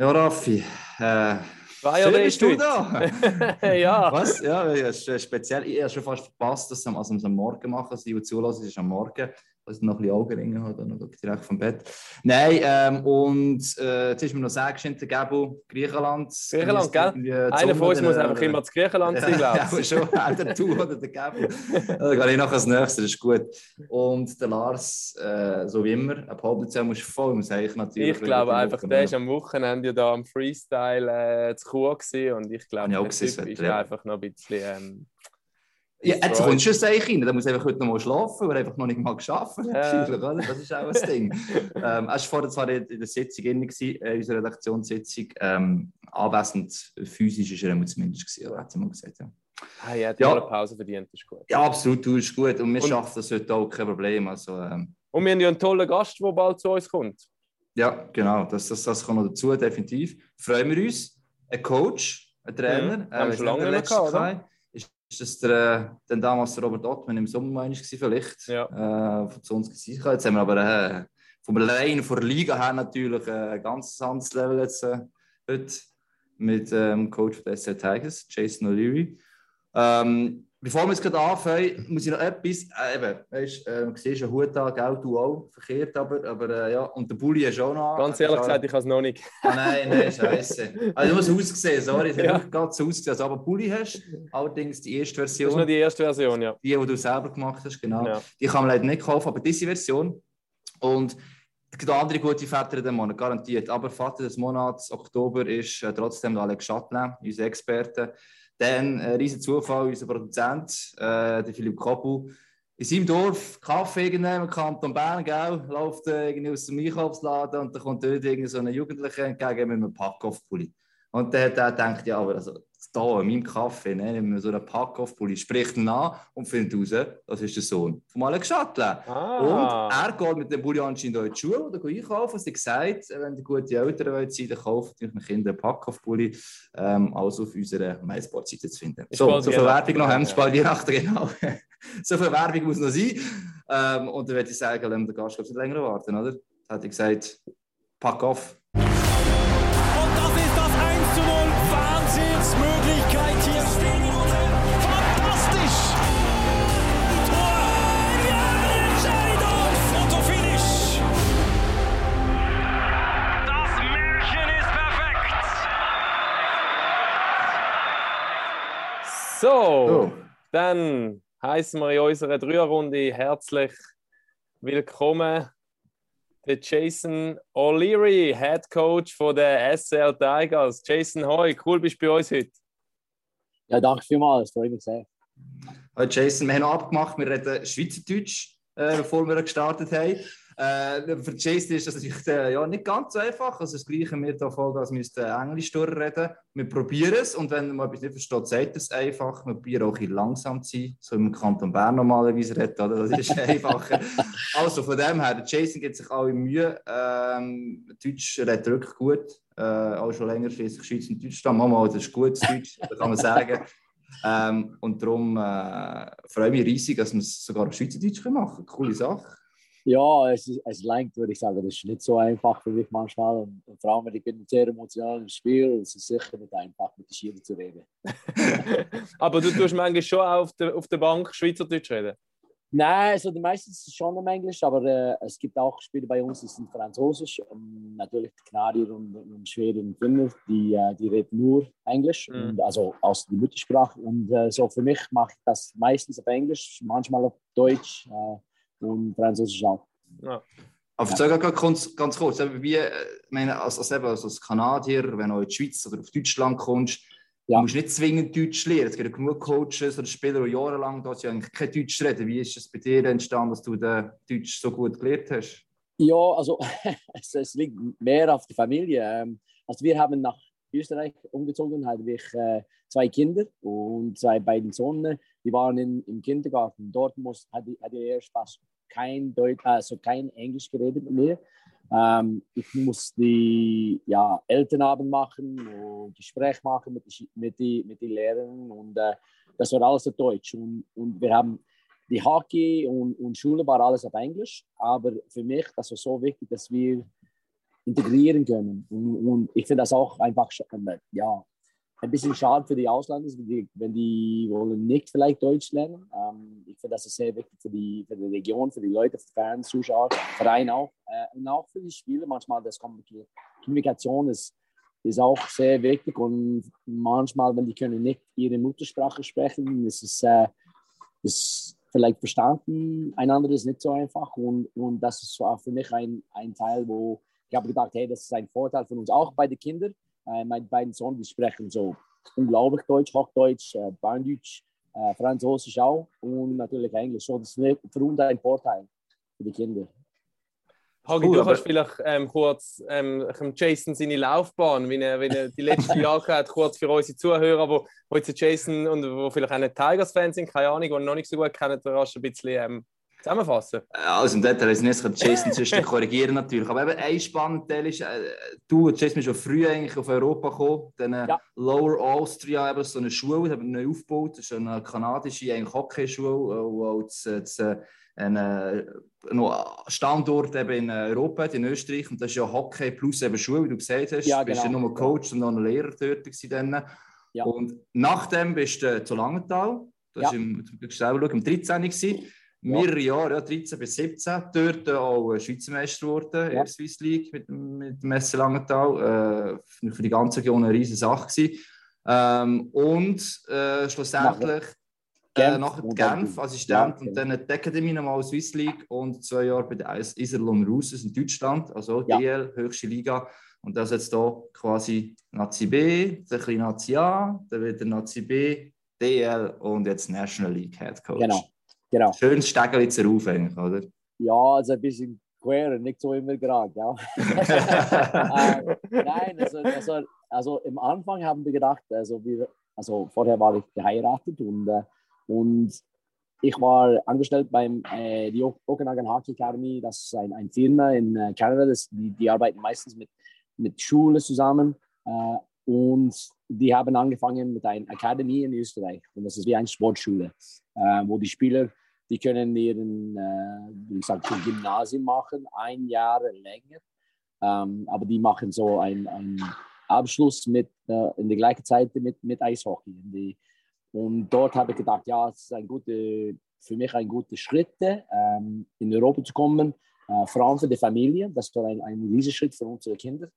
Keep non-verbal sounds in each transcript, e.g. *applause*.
Ja, Raffi. Äh, schön bist du da. *laughs* ja. Was? Ja, ist speziell. Ich habe schon fast verpasst, dass wir es am Morgen machen. Also, die zulassen, ist am Morgen. Also noch ein bisschen Augenringe hat, dann direkt vom Bett. Nein, ähm, und äh, jetzt ist mir noch sagst, in der Gabo, Griechenland. Griechenland, gell? Einer von uns muss einfach immer zu Griechenland sein, *laughs* glaube ich. Ja, schon, entweder du oder der Gabo. Dann *laughs* gehe ich nachher als nächstes, das ist gut. Und der Lars, äh, so wie immer, halb musst du voll, muss ich natürlich. Ich glaube einfach, der ist am Wochenende ja da am Freestyle äh, zu Chur gewesen und ich glaube, der Typ ist ja. einfach noch ein bisschen... Ähm, ja, jetzt kommst du schon rein, dann muss einfach heute noch mal schlafen, weil er einfach noch nicht mal geschafft hat. Ja. *laughs* Das ist auch ein Ding. *laughs* ähm, er war vorher zwar in der Sitzung in äh, unserer Redaktionssitzung. Ähm, anwesend physisch ist er zumindest gewesen, hat sie mal gesagt. Ja. Ah, ja, die ja. Pause verdient, ist gut. Ja, absolut, du ist gut. Und wir und, schaffen das heute auch, kein Problem. Also, ähm, und wir haben ja einen tollen Gast, der bald zu uns kommt. Ja, genau, das, das, das kommt noch dazu, definitiv. Freuen wir uns. Ein Coach, ein Trainer. Mhm. Äh, haben wir schon lange nicht gehabt? Ist das der, dann damals der Robert Ottmann im Sommer war, vielleicht, ja. äh, von zu uns gewesen. Jetzt haben wir aber äh, vom Allein, von der Liga her natürlich äh, ein ganz anderes Level jetzt äh, heute mit dem ähm, Coach der SC Tigers, Jason O'Leary. Ähm, Bevor wir jetzt gerade anfangen, muss ich noch etwas. Äh, eben, weißt, äh, du siehst einen Hut an, gell, du auch, verkehrt, aber, aber äh, ja. Und der Bulli ist auch noch Ganz ehrlich gesagt, ich habe es noch nicht. Ah, nein, nein, scheiße. Also, du musst ausgesehen, sorry, es hat ja. nicht ganz so ausgesehen, als aber Bulli hast. Allerdings die erste Version. Das ist nur die erste Version, ja. Die, die du selber gemacht hast, genau. Ja. Die kann man leider nicht kaufen, aber diese Version. Und es gibt andere gute Väter dem Monat, garantiert. Aber Vater des Monats, Oktober, ist äh, trotzdem Alex Chatelain, unser Experte. Dann ein riesen Zufall, unser Produzent, äh, der Philipp Koppel, in seinem Dorf Kaffee genommen, Kanton Bern, gell, läuft äh, irgendwie aus dem Einkaufsladen und dann kommt dort irgendwie so ein Jugendlicher entgegen mit einem Packoff-Pulli. Und dann hat er gedacht, ja, aber also, da in meinem Kaffee, ne, wir so einen Pack-Off-Pulli, spricht ihn an und findet raus, das ist der Sohn von Alex Schattler. Ah. Und er geht mit dem Pulli anscheinend in die Schule oder einkaufen. Sie gesagt, wenn die gute Eltern wollen sein, dann kauft euch Kindern einen Pack-Off-Pulli, ähm, alles auf unserer MySport-Seite zu finden. Ich so, so viel Werbung noch, haben wir die Nacht, *laughs* genau. so viel Werbung muss noch sein. Ähm, und dann würde ich sagen, den Gast nicht länger warten, oder? Dann hat er gesagt, Pack So, dann heißen wir in unserer Dreierrunde herzlich willkommen der Jason O'Leary, Head Coach von der SL Tigers. Jason, hoi, cool bist du bei uns heute. Ja, danke vielmals, freue mich sehr. Hallo Jason, wir haben abgemacht, wir reden Schweizerdeutsch, äh, bevor wir gestartet haben. Äh, für Jason ist das natürlich äh, ja, nicht ganz so einfach. Also das Gleiche wir hier voll, als müsste Englisch durchreden. Wir probieren es und wenn man etwas nicht versteht, sagt es einfach. Wir probieren auch ein langsam zu sein, so im Kanton Bern normalerweise reden, oder? Das ist *laughs* einfacher. also von dem her, Jason gibt sich alle Mühe. Ähm, Deutsch redet wirklich gut. Äh, auch schon länger schließlich Schweiz und Deutschland. Mama, das ist gutes Deutsch, das kann man sagen. Ähm, und darum äh, freue ich mich riesig, dass wir es sogar auf Schweizerdeutsch machen. Coole Sache. Ja, es, ist- es lenkt, würde ich sagen. Das ist nicht so einfach für mich manchmal. Und, und vor allem, ich bin sehr emotional im Spiel. Es ist sicher nicht einfach, mit den Schienen zu reden. *laughs* Aber du tust manchmal schon auch auf der, auf der Bank Schweizerdeutsch reden. Nein, also die meisten ist schon im Englisch, aber äh, es gibt auch Spiele bei uns, die sind Französisch. Und natürlich die Kanadier und, und Schweden und Finnen, die, äh, die reden nur Englisch, Mhm. und, also aus der Muttersprache. Und äh, so für mich mache ich das meistens auf Englisch, manchmal auf Deutsch äh, und Französisch auch. Ja. Aber gerade ganz, ganz kurz, wie, äh, ich meine, als, als, als, als Kanadier, wenn du in die Schweiz oder auf Deutschland kommst, Ja. du musst nicht zwingend Deutsch lernen. Es gibt ja genug Coaches oder Spieler, die jahrelang dort ja eigentlich kein Deutsch reden. Wie ist es bei dir entstanden, dass du den Deutsch so gut gelernt hast? Ja, also *laughs* es, es liegt mehr auf die Familie. Ähm, Also wir haben nach Österreich umgezogen, hatten ich äh, zwei Kinder und zwei beiden Söhne. Die waren in, im Kindergarten. Dort muss, hat, die- hat er fast kein Deutsch, also kein Englisch geredet mit mir. Ähm, ich muss die ja, Elternabend machen und Gespräch machen mit, die, mit, die, mit den Lehrern und äh, das war alles auf Deutsch. Und, und wir haben die Hockey und, und Schule war alles auf Englisch, aber für mich das war so wichtig, dass wir integrieren können. Und, und ich finde das auch einfach sch- ja, ein bisschen schade für die Ausländer, wenn die, wenn die wollen nicht vielleicht Deutsch lernen. Ähm, ich finde das ist sehr wichtig für die, für die Region, für die Leute, für Fans, Zuschauer, Verein auch. Äh, und auch für die Spieler manchmal, das Kommunik- Kommunikation ist, ist auch sehr wichtig und manchmal, wenn die können nicht ihre Muttersprache sprechen, ist es äh, ist vielleicht verstanden, einander ist nicht so einfach und, und das ist für mich ein, ein Teil, wo ich habe gedacht, hey, das ist ein Vorteil von uns, auch bei den Kindern. Äh, meine beiden Sohn, die sprechen so unglaublich Deutsch, Hochdeutsch, äh, Berndeutsch, äh, Französisch auch und natürlich Englisch. So, das ist für uns ein Vorteil für die Kinder. Hagi, Cool, du kannst vielleicht ähm, kurz ähm, Jason seine Laufbahn, wie er, wie er die letzten *laughs* Jahre hat, kurz für unsere Zuhörer, wo, wo jetzt Jason und wo vielleicht auch nicht Tigers-Fans sind, keine Ahnung, die ihn noch nicht so gut kennen, du ein bisschen ähm, zusammenfassen. Also im Detail ist nicht, ich Jason zwischen korrigieren natürlich. Aber eben ein spannender Teil ist, äh, du, Jason, bist schon früh eigentlich auf Europa gekommen. Dann äh, Ja. Lower Austria, eben so eine Schule, die haben neu aufgebaut. Das ist eine kanadische eigentlich Hockeyschule, äh, wo das, das, äh, ein äh, noch Standort eben in Europa, in Österreich. Und das ist ja Hockey plus eben Schule, wie du gesagt hast. Ja, Du bist ja genau. nur Coach und noch ein Lehrer dort. Dann. Ja. Und nachdem bist du zu Langenthal. Das Ja. war im, im 13. gewesen. Mehrere Jahre, ja, 13 bis 17, dort auch äh, Schweizer Meister geworden in der Swiss League mit, mit dem SC Langenthal. Äh, für für die ganze Region eine riesige Sache gewesen. Ähm, und äh, schlussendlich äh, Genf nachher dann Genf, Assistent ja, und dann die Academy nochmal Swiss League und zwei Jahre bei der Iserlohn Roosters in Deutschland, also Ja. DL, höchste Liga. Und das jetzt hier quasi Nazi B, dann ein Nazi A, dann wieder Nazi B, DL und jetzt National League Head Coach. Genau, genau. Schönes Stegelitzer auf eigentlich, oder? Ja, also ein bisschen quer, nicht so immer gerade, ja. *laughs* äh, nein, also, also, also im Anfang haben wir gedacht, also, wir, also vorher war ich geheiratet und, äh, und ich war angestellt beim äh, die Ok- Okanagan Hockey Academy, das ist ein, ein Firma in äh, Kanada, das, die, die arbeiten meistens mit, mit Schulen zusammen äh, und die haben angefangen mit einer Akademie in Österreich und das ist wie eine Sportschule, äh, wo die Spieler die können ihren, äh, wie gesagt, ein Gymnasium machen, ein Jahr länger. Ähm, aber die machen so einen, Abschluss mit, äh, in der gleichen Zeit mit, mit Eishockey. Und, die, und dort habe ich gedacht, ja, es ist ein gute, für mich ein guter Schritt, ähm, in Europa zu kommen, äh, vor allem für die Familie. Das war ein, ein riesiger Schritt für unsere Kinder.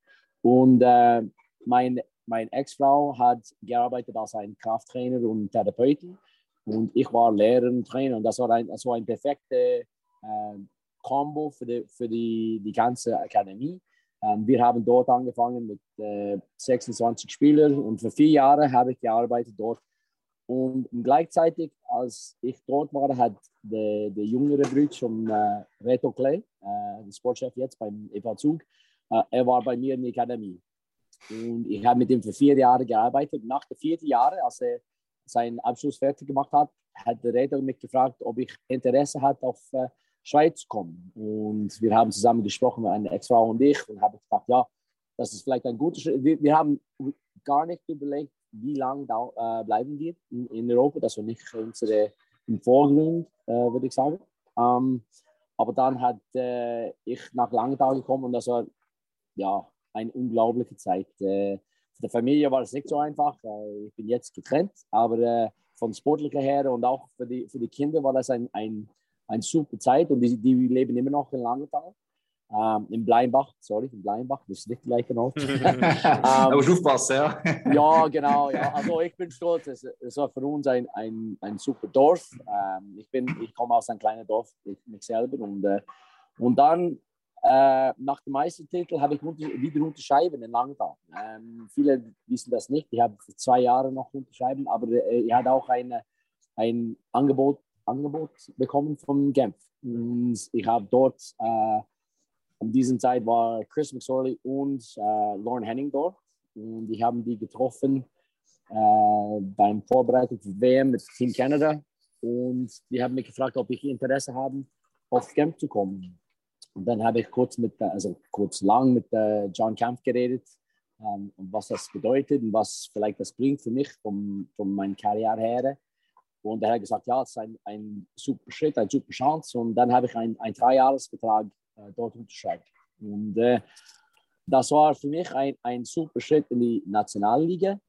Und äh, mein, meine Ex-Frau hat gearbeitet als ein Krafttrainer und Therapeutin. Und ich war Lehrer und Trainer und das war ein, das war ein perfekte äh, Combo für, die, für die, die ganze Akademie. Ähm, wir haben dort angefangen mit äh, 26 Spielern und für vier Jahre habe ich gearbeitet dort. Und gleichzeitig, als ich dort war, hat der, der jüngere Bruder von äh, Reto Clay, äh, Sportchef jetzt beim EV Zug, äh, er war bei mir in der Akademie. Und ich habe mit ihm für vier Jahre gearbeitet. Nach den vier Jahren, als er seinen Abschluss fertig gemacht hat, hat der Reto mich gefragt, ob ich Interesse hatte, auf äh, Schweiz kommen. Und wir haben zusammen gesprochen, meine Ex-Frau und ich, und habe gesagt, ja, das ist vielleicht ein guter Schritt. Wir, wir haben gar nicht überlegt, wie lange da, äh, bleiben wir in, in Europa. Das war nicht unsere im Vorgrund, äh, würde ich sagen. Ähm, aber dann hat äh, ich nach Langenthal gekommen und das war ja eine unglaubliche Zeit. Äh, für die Familie war es nicht so einfach. Ich bin jetzt getrennt, aber äh, von sportlicher her und auch für die, für die Kinder war das ein, ein, ein super Zeit und die, die leben immer noch in Langenthal. Ähm, in Bleinbach, sorry, in Bleinbach, das ist nicht gleich genau. Aber musst aufpassen, ja. *laughs* Ja, genau. Ja. Also ich bin stolz. Es, es war für uns ein, ein, ein super Dorf. Ähm, ich, bin, ich komme aus einem kleinen Dorf, ich, mich selber. Und, äh, und dann, äh, nach dem Meistertitel, habe ich unter, wieder unterschreiben in Langenthal. Ähm, viele wissen das nicht. Ich habe für zwei Jahre noch unterschreiben, aber äh, ich hatte auch eine, ein Angebot, Angebot bekommen von Genf. Und ich habe dort, äh, in dieser Zeit war Chris McSorley und äh, Lauren Henning dort. Und die haben die getroffen äh, beim Vorbereitung für WM mit Team Canada. Und die haben mich gefragt, ob ich Interesse habe, auf Camp zu kommen. Und dann habe ich kurz mit, also kurz lang mit John Kampf geredet, ähm, und was das bedeutet und was vielleicht das bringt für mich von, von meiner Karriere her. Und er hat gesagt, ja, es ist ein, ein super Schritt, eine super Chance. Und dann habe ich einen, Dreijahresvertrag äh, dort unterschreibt. Und äh, das war für mich ein, ein super Schritt in die Nationalliga.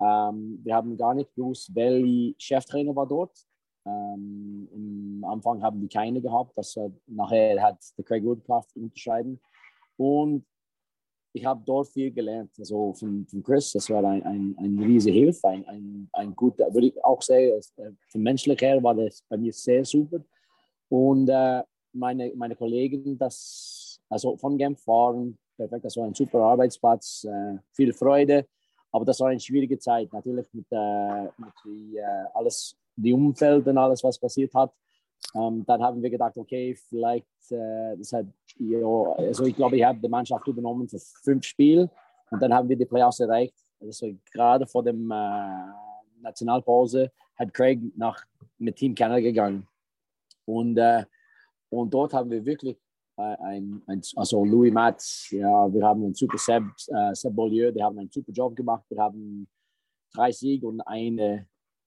Ähm, wir haben gar nicht gewusst, welcher Cheftrainer war dort. Ähm, Am Anfang haben wir keine gehabt. Das, äh, nachher hat der Craig Woodcraft unterschreiben. Und ich habe dort viel gelernt. Also von, von Chris, das war ein, ein, ein riesige Hilfe, ein, ein, ein guter, würde ich auch sagen, äh, von menschlich her war das bei mir sehr super. Und äh, meine, meine Kollegen, das, also von Genf waren perfekt, das war ein super Arbeitsplatz, äh, viel Freude, aber das war eine schwierige Zeit, natürlich mit, äh, mit die, äh, alles, die Umfeld und alles, was passiert hat. Ähm, dann haben wir gedacht, okay, vielleicht, äh, das hat, ja, also ich glaube, ich habe die Mannschaft übernommen für fünf Spiele und dann haben wir die Playoffs erreicht. Also gerade vor dem äh, Nationalpause hat Craig nach mit Team Canada gegangen und äh, und dort haben wir wirklich äh, ein, ein, also Louis Matz, ja, wir haben einen super Seb, äh, Seb Beaulieu, die haben einen super Job gemacht. Wir haben drei Siege und eine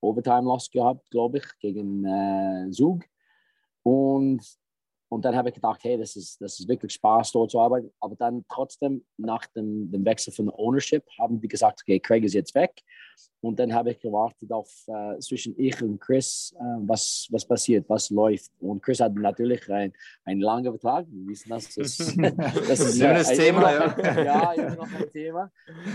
Overtime-Loss gehabt, glaube ich, gegen äh, Zug. Und, und dann habe ich gedacht, hey, das ist, das ist wirklich Spaß, dort zu arbeiten. Aber dann trotzdem, nach dem, dem Wechsel von Ownership, haben die gesagt, okay, Craig ist jetzt weg. Und dann habe ich gewartet auf äh, zwischen ich und Chris, äh, was, was passiert, was läuft. Und Chris hat natürlich ein, einen langen Vertrag. Wir wissen das. Das, *laughs* das ist Ja, das Thema, noch, ja. ja, immer noch ein Thema.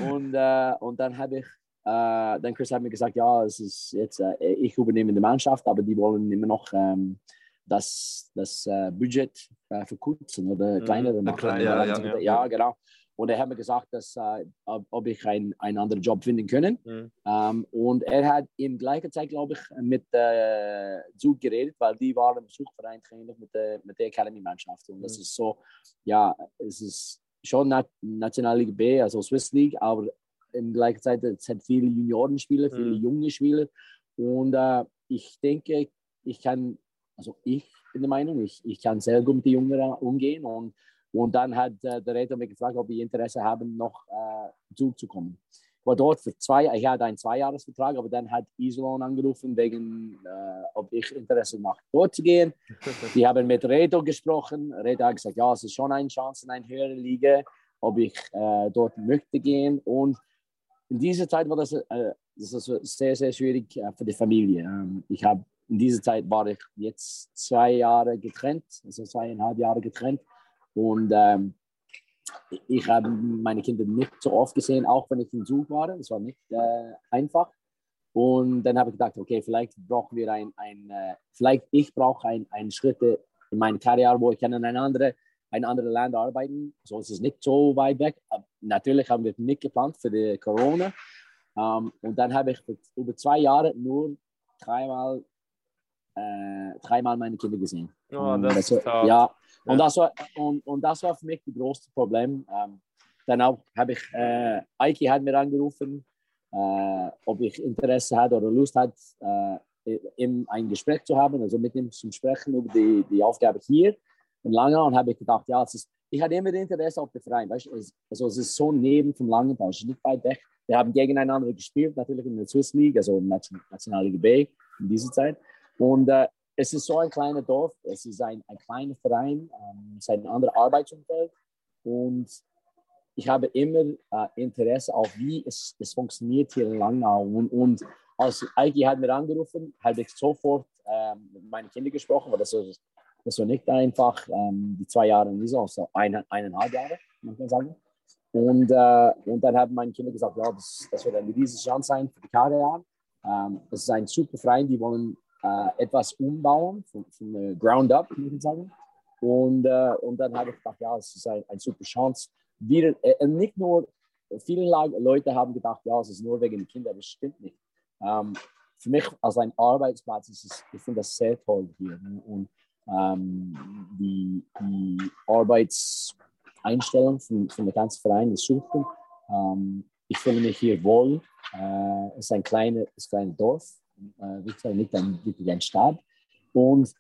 Und, äh, und dann habe ich, äh, dann Chris hat mir gesagt, ja, es ist jetzt, äh, ich übernehme die Mannschaft, aber die wollen immer noch ähm, das, das äh, Budget äh, verkürzen oder Mhm. kleinere Na machen. ja, ja, sie ja. ja, genau. Und er hat mir gesagt, dass, äh, ob, ob ich ein, einen anderen Job finden können. Mhm. Ähm, und er hat in gleicher Zeit, glaube ich, mit äh, Zug geredet, weil die waren im Suchverein trainiert mit der, mit der Academy-Mannschaft. Und das Mhm. ist so, ja, es ist schon Na Nationalliga B, also Swiss League, aber in gleicher Zeit hat viele Juniorenspieler, viele Mhm. junge Spieler. Und äh, ich denke, ich kann, also ich bin der Meinung, ich, ich kann sehr gut mit den Jungen umgehen. Und, und dann hat äh, der Räter mich gefragt, ob ich Interesse haben, noch äh, zuzukommen. Ich war dort für zwei, ich hatte einen Zweijahresvertrag, aber dann hat Isolon angerufen, wegen, äh, ob ich Interesse mache, dort zu gehen. *laughs* Die haben mit Reto gesprochen. Reto hat gesagt, ja, es ist schon eine Chance in eine höhere Liga, ob ich äh, dort möchte gehen. Und in dieser Zeit war das, äh, das sehr, sehr schwierig äh, für die Familie. Ähm, ich habe in dieser Zeit war ich jetzt zwei Jahre getrennt, also zweieinhalb Jahre getrennt. Und ähm, ich habe meine Kinder nicht so oft gesehen, auch wenn ich im Zug war. Das war nicht äh, einfach. Und dann habe ich gedacht, okay, vielleicht brauchen wir ein, ein äh, vielleicht ich brauche ein, einen Schritt in meiner Karriere, wo ich kann in ein andere, ein anderes Land arbeiten. So ist es nicht so weit weg. Aber natürlich haben wir nicht geplant für die Corona. Ähm, und dann habe ich über zwei Jahre nur dreimal, äh, dreimal meine Kinder gesehen. Oh, Und das ist hart. ja, und, das war, und, und das war für mich das größte Problem. Ähm, dann auch habe ich, äh, Eiki hat mir angerufen, äh, ob ich Interesse hatte oder Lust hat, äh, in ein Gespräch zu haben, also mit ihm zu sprechen über die, die Aufgabe hier in Lange. Und habe ich gedacht, ja, es ist, ich hatte immer Interesse auf den Verein. Weißt? es- Also es ist so neben vom Langenthal, es ist nicht weit weg. Wir haben gegeneinander gespielt, natürlich in der Swiss League, also in der Nation- Nationalliga B in dieser Zeit. Und äh, es ist so ein kleines Dorf, es ist ein, ein kleiner Verein, ähm, es ist ein anderes Arbeitsumfeld. Und ich habe immer äh, Interesse auf, wie es, es funktioniert hier in Langnau. Und, und als Eiki hat mir angerufen, habe ich sofort ähm, mit meinen Kindern gesprochen, weil das, ist, das war nicht einfach, ähm, die zwei Jahre in Saison, so ein, eineinhalb Jahre, man kann sagen. Und, äh, und dann haben meine Kinder gesagt, ja, das, das wird eine riesige Chance sein für die KDA. Ähm, das ist ein super Verein, die wollen äh, etwas umbauen, von, von Ground Up, muss ich sagen. Und, äh, und dann habe ich gedacht, ja, es ist ein, eine super Chance. Wir, äh, nicht nur, viele Leute haben gedacht, ja, es ist nur wegen den Kindern, das stimmt nicht. Ähm, für mich als ein Arbeitsplatz ist es, ich finde das sehr toll hier. Ne? Und ähm, die, die Arbeitseinstellung von, von der ganzen Verein ist super. Ähm, ich fühle mich hier wohl. Äh, es ist ein kleines, kleines Dorf, äh, nicht ein, ein Stadt. Und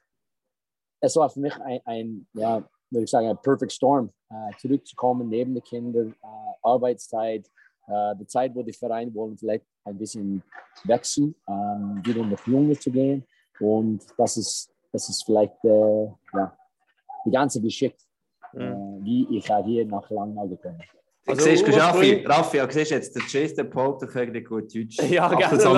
es war für mich ein, ein ja, würde ich sagen, ein Perfect Storm, äh, zurückzukommen neben den Kindern, äh, Arbeitszeit, äh, die Zeit, wo die Vereine wollen vielleicht ein bisschen wechseln, ähm, wieder mit Jungen zu gehen. Und das ist, das ist vielleicht äh, ja, die ganze Geschichte, äh, Mhm. wie ich halt hier nach Langnau gekommen bin. Also siehst du, Raffi, Raffi, ja, siehst jetzt, der Chase, der Pope, der kann nicht gut Deutsch. *laughs* Ja,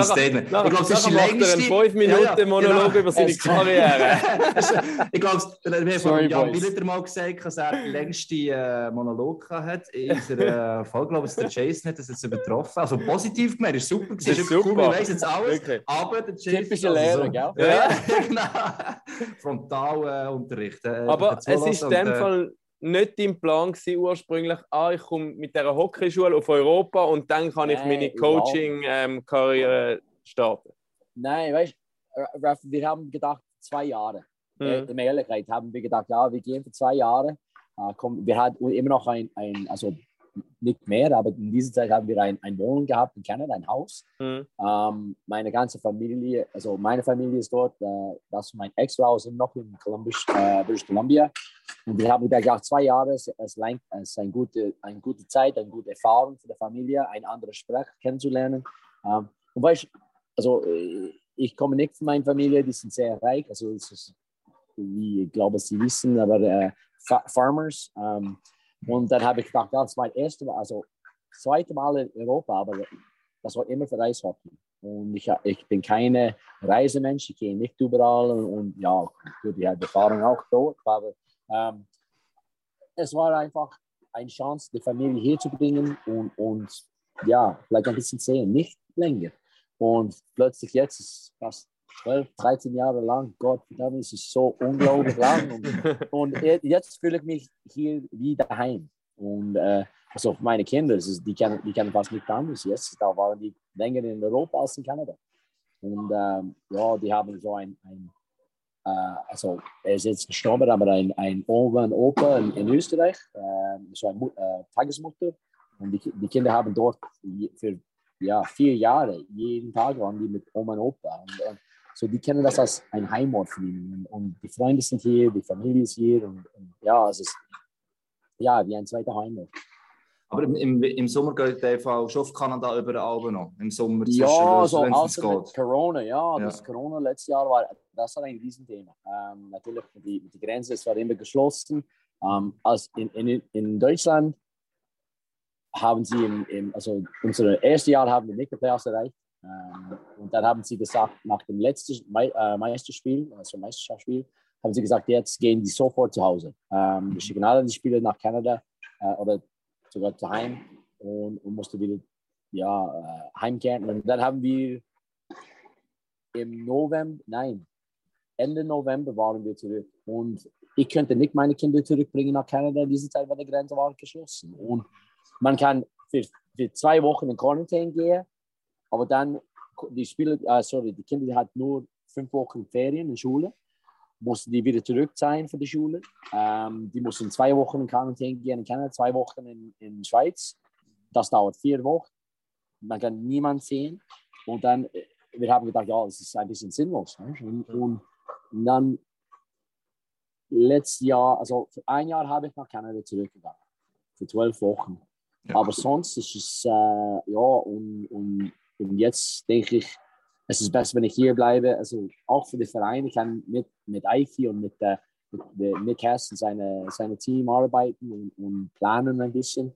Statement. Ich glaube, es ist die längste... einen 5 Minuten Ja, ja, Monolog genau. über seine Es- Karriere. *laughs* ich glaube, wir haben Jan. Billeter mal gesagt, dass er den längsten äh, Monolog hat in unserer äh, *laughs* Folge. Ich glaube, der Jason hat das jetzt übertroffen. Also positiv gemeint, ist super. gewesen. Ist Ist cool, super. wir wissen jetzt alles. Wirklich. Aber der Jason... Typische also Lehrer, so- gell? Ja, genau. Frontalunterricht. Äh, Aber dazu es ist in dem äh, Fall nicht dein Plan gewesen, ursprünglich, ah, ich komme mit dieser Hockeyschule auf Europa und dann kann ich Nein, meine überhaupt Coaching-Karriere starten. Nein, weißt du, wir haben gedacht, zwei Jahre. Äh, Mhm. In Ehrlichkeit haben wir gedacht, ja, wir gehen für zwei Jahre. Äh, komm, wir hatten immer noch ein, ein, also nicht mehr, aber in dieser Zeit haben wir ein, ein Wohnung gehabt in Kanada, ein Haus. Mhm. Ähm, meine ganze Familie, also meine Familie ist dort, äh, das ist mein Ex-Frau sind noch in Columbus, äh, British Columbia. Und wir haben gedacht, zwei Jahre ist, ist, ist eine, gute, eine gute Zeit, eine gute Erfahrung für die Familie, ein anderes Sprach kennenzulernen. Ähm, und weißt du, also äh, ich komme nicht von meiner Familie, die sind sehr reich, also ist, wie ich glaube, sie wissen, aber äh, Fa Farmers. Ähm, und dann habe ich gedacht, das war mein erstes Mal, also zweite Mal in Europa, aber das war immer für Eishockey. Und ich, ich bin keine Reisemensch, ich gehe nicht überall und, und ja, gut, ich habe Erfahrung auch dort, aber ähm, es war einfach eine Chance, die Familie hier zu bringen und, und ja, vielleicht ein bisschen sehen, nicht länger. Und plötzlich jetzt ist fast 12, 13 Jahre lang, Gott, verdammt, es ist so unglaublich lang. Und, *laughs* und je- jetzt fühle ich mich hier wie daheim. Und äh, also meine Kinder, es ist, die, kennen, die kennen fast nicht anders. Jetzt, da waren die länger in Europa als in Kanada. Und ähm, ja, die haben so ein, ein äh, also er ist jetzt gestorben, aber ein, ein Oma und Opa in, in Österreich, äh, so eine äh, Tagesmutter. Und die, die Kinder haben dort für ja, vier Jahre, jeden Tag waren die mit Oma und Opa. Und, äh, so die kennen das als ein Heimat für ihnen. Und, die Freunde sind hier, die Familie ist hier. Und, und ja, es ist ja wie ein zweiter Heimat. Aber im, im, im Sommer geht einfach schon auf Kanada über Alben noch. Im Sommer Ja, so außer mit. Corona, ja, Ja. das Corona letztes Jahr war, das war ein Riesenthema. Ähm, natürlich, die, die Grenze ist zwar immer geschlossen. Ähm, als in, in, in Deutschland haben sie, im, im, also unser erstes Jahr haben wir nicht die Playoffs erreicht. Ähm, und dann haben sie gesagt, nach dem letzten äh, Meisterspiel, also Meisterschaftsspiel, haben sie gesagt, jetzt gehen die sofort zu Hause. Ähm, wir schicken alle die Spieler nach Kanada äh, oder sogar zu Heim und, und musste wieder ja, äh, heimkehren. Und dann haben wir im November, nein, Ende November waren wir zurück. Und ich könnte nicht meine Kinder zurückbringen nach Kanada in dieser Zeit, weil die Grenze war geschlossen. Und man kann für, für zwei Wochen in Quarantäne gehen, aber dann die Spieler, äh, sorry, die Kinder die hatten nur fünf Wochen Ferien in Schule, mussten die wieder zurück sein für die Schule. Ähm, die mussten zwei Wochen in Quarantäne gehen in Kanada, zwei Wochen in, in Schweiz. Das dauert vier Wochen. Man kann niemanden sehen. Und dann, äh, wir haben gedacht, ja, das ist ein bisschen sinnlos. Ne? Und, und dann letztes Jahr, also für ein Jahr habe ich nach Kanada zurückgegangen. Für zwölf Wochen. Ja. Aber sonst ist es, äh, ja, und, und, und jetzt denke ich, es ist besser, wenn ich hier bleibe. Also auch für den Verein, ich kann mit, mit Eiki und mit, äh, mit, mit Nick Hess und seine, seine Team arbeiten und, und planen ein bisschen.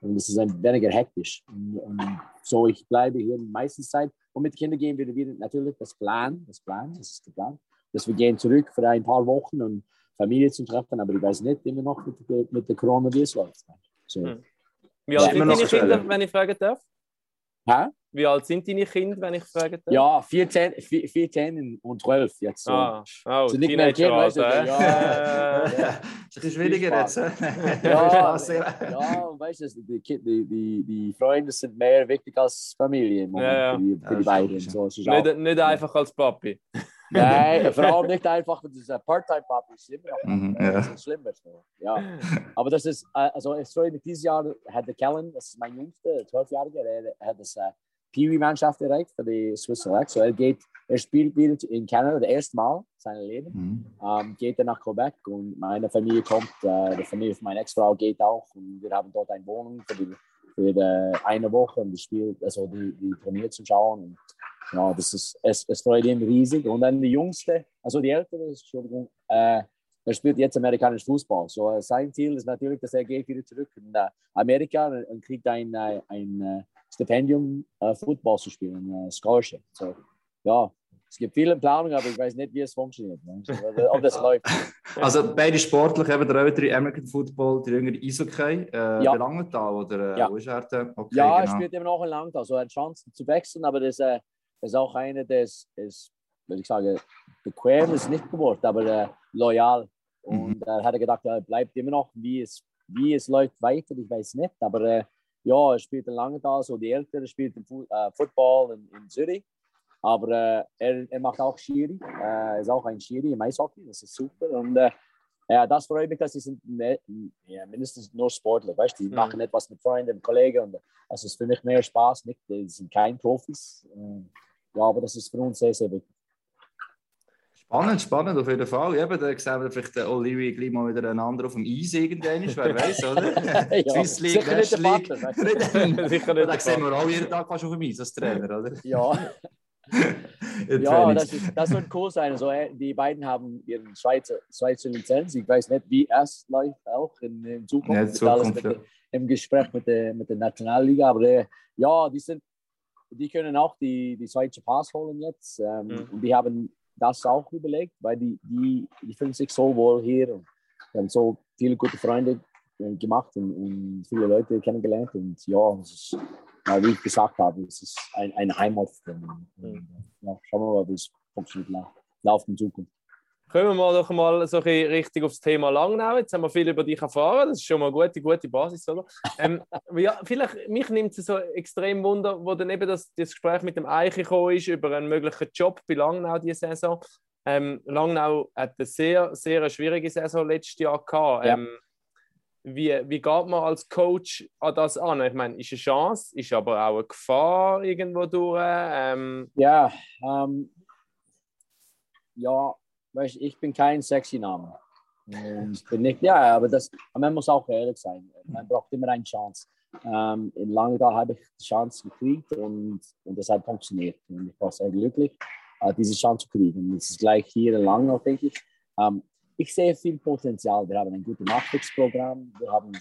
Und es ist ein weniger hektisch. Und, und so, ich bleibe hier meistens Zeit. Und mit Kindern gehen wir wieder natürlich das Plan, das Plan, das ist geplant, dass wir gehen zurück für ein paar Wochen und Familie zu treffen, aber ich weiß nicht immer noch mit, der- mit der Corona, wie es läuft. So. Hm. Wie Ja, alt sind noch deine. Kinder, wenn ich fragen darf? Hä? Wie alt sind deine Kinder, wenn ich fragen darf? Ja, 14, 14 und 12 jetzt so. Ah, oh, Sind nicht mehr Kinder, weißt du, ja. äh? Das ist ein bisschen schwieriger jetzt. *laughs* Ja, ja, und weißt du, die, Ki- die, die, die Freunde sind mehr wichtig als Familie im Moment Ja, ja. für die, für Ja, die beiden. So, Nicht, nicht einfach als Papi. nein, *laughs* vor allem nicht einfach, das ist ein Part-Time-Papi, ist immer noch Mhm, ja. das ist schlimmer. So. Ja. Aber das ist, äh, also ich sorry, mit dieses Jahr hat der Kellen, das ist mein Jüngster, 12-Jähriger, er hat das äh, Peewee-Mannschaft erreicht für die Swiss Select. So er geht, er spielt wieder in Kanada, das erste Mal in seinem Leben. Mhm. ähm, geht er nach Quebec und meine Familie kommt, äh, die Familie von meiner Ex-Frau geht auch und wir haben dort eine Wohnung für, die, für äh, eine Woche und die spielt, also die, die Turnier zu schauen. Und, ja, das ist, es, es freut ihn riesig. Und dann die Jüngste, also die Ältere, Entschuldigung, äh, er spielt jetzt amerikanischen Fußball. So, äh, sein Ziel ist natürlich, dass er geht wieder zurück in äh, Amerika und, kriegt ein, ein äh, Stipendium, äh, Football zu spielen, äh, Scholarship. So, ja, es gibt viele Planungen, aber ich weiß nicht, wie es funktioniert. Ne? Ob das *laughs* läuft. Also beide sportlich, eben der ältere American Football, der jüngere Eishockey. Äh, Ja. Langenthal oder äh, Ja. wo ist er denn? Okay, ja, er genau. spielt immer noch in Langtal. So, er hat Chancen zu wechseln, aber das äh, ist auch einer, der ist, ist würde ich sagen, bequem ist nicht geworden, aber äh, loyal. Und er hat gedacht, er bleibt immer noch, wie es, wie es läuft weiter, ich weiß nicht. Aber äh, ja, er spielt in Langenthal, so die Ältere spielt im Fu äh, Football in, in Zürich. Aber äh, er, er macht auch Schiri, äh, er ist auch ein Schiri im Eishockey, das ist super. Und äh, ja, das freut mich, dass sie sind ne, ja, mindestens nur Sportler, weißt die Mhm. machen etwas mit Freunden, mit Kollegen und das ist für mich mehr Spaß, nicht, die sind kein Profis. Äh, ja, aber das ist für uns sehr, sehr wichtig. Spannend, spannend auf jeden Fall. Eben, da sehen wir vielleicht den O'Leary gleich mal wieder einander auf dem Eis irgendwann, wer weiß, oder? *laughs* Ja, Swiss League, West League. Sicher Da nicht. sehen wir auch jeden Tag fast auf dem Eis als Trainer, oder? Ja, *laughs* ja das, ist, das wird cool sein. Also, äh, die beiden haben ihren Schweizer, Schweizer Lizenz. Ich weiß nicht, wie es läuft auch in, in Zukunft. Ja, in Zukunft, mit, Im Gespräch mit der, mit der Nationalliga. Aber äh, ja, die, sind, die können auch die, die Schweizer Pass holen jetzt. Ähm, Mhm. Und die haben das auch überlegt, weil die, die, die fühlen sich so wohl hier. Und haben so viele gute Freunde äh, gemacht und, und viele Leute kennengelernt. Und ja, ist, wie ich gesagt habe, es ist ein, eine Heimat. Und, äh, ja, schauen wir mal, wie es funktioniert läuft in Zukunft. Kommen wir mal doch mal so ein bisschen richtig aufs Thema Langnau. Jetzt haben wir viel über dich erfahren. Das ist schon mal eine gute, gute Basis, oder? Ähm, *laughs* ja, vielleicht, mich nimmt es so extrem Wunder, wo dann eben das, das Gespräch mit dem Eiche gekommen ist über einen möglichen Job bei Langnau diese Saison. Ähm, Langnau hat eine sehr, sehr schwierige Saison letztes Jahr gehabt. Ja. Ähm, wie, wie geht man als Coach an das an? Ich meine, ist eine Chance, ist aber auch eine Gefahr irgendwo durch. Ähm, Ja, ähm, ja, ich bin kein sexy Name. Und bin nicht, ja, aber das, man muss auch ehrlich sein. Man braucht immer eine Chance. Ähm, in Langenthal habe ich die Chance gekriegt und, und das hat funktioniert. Und ich war sehr glücklich, äh, diese Chance zu kriegen. Und es ist gleich hier in Langenthal, denke ich. Ähm, ich sehe viel Potenzial. Wir haben ein gutes Nachwuchsprogramm. Wir haben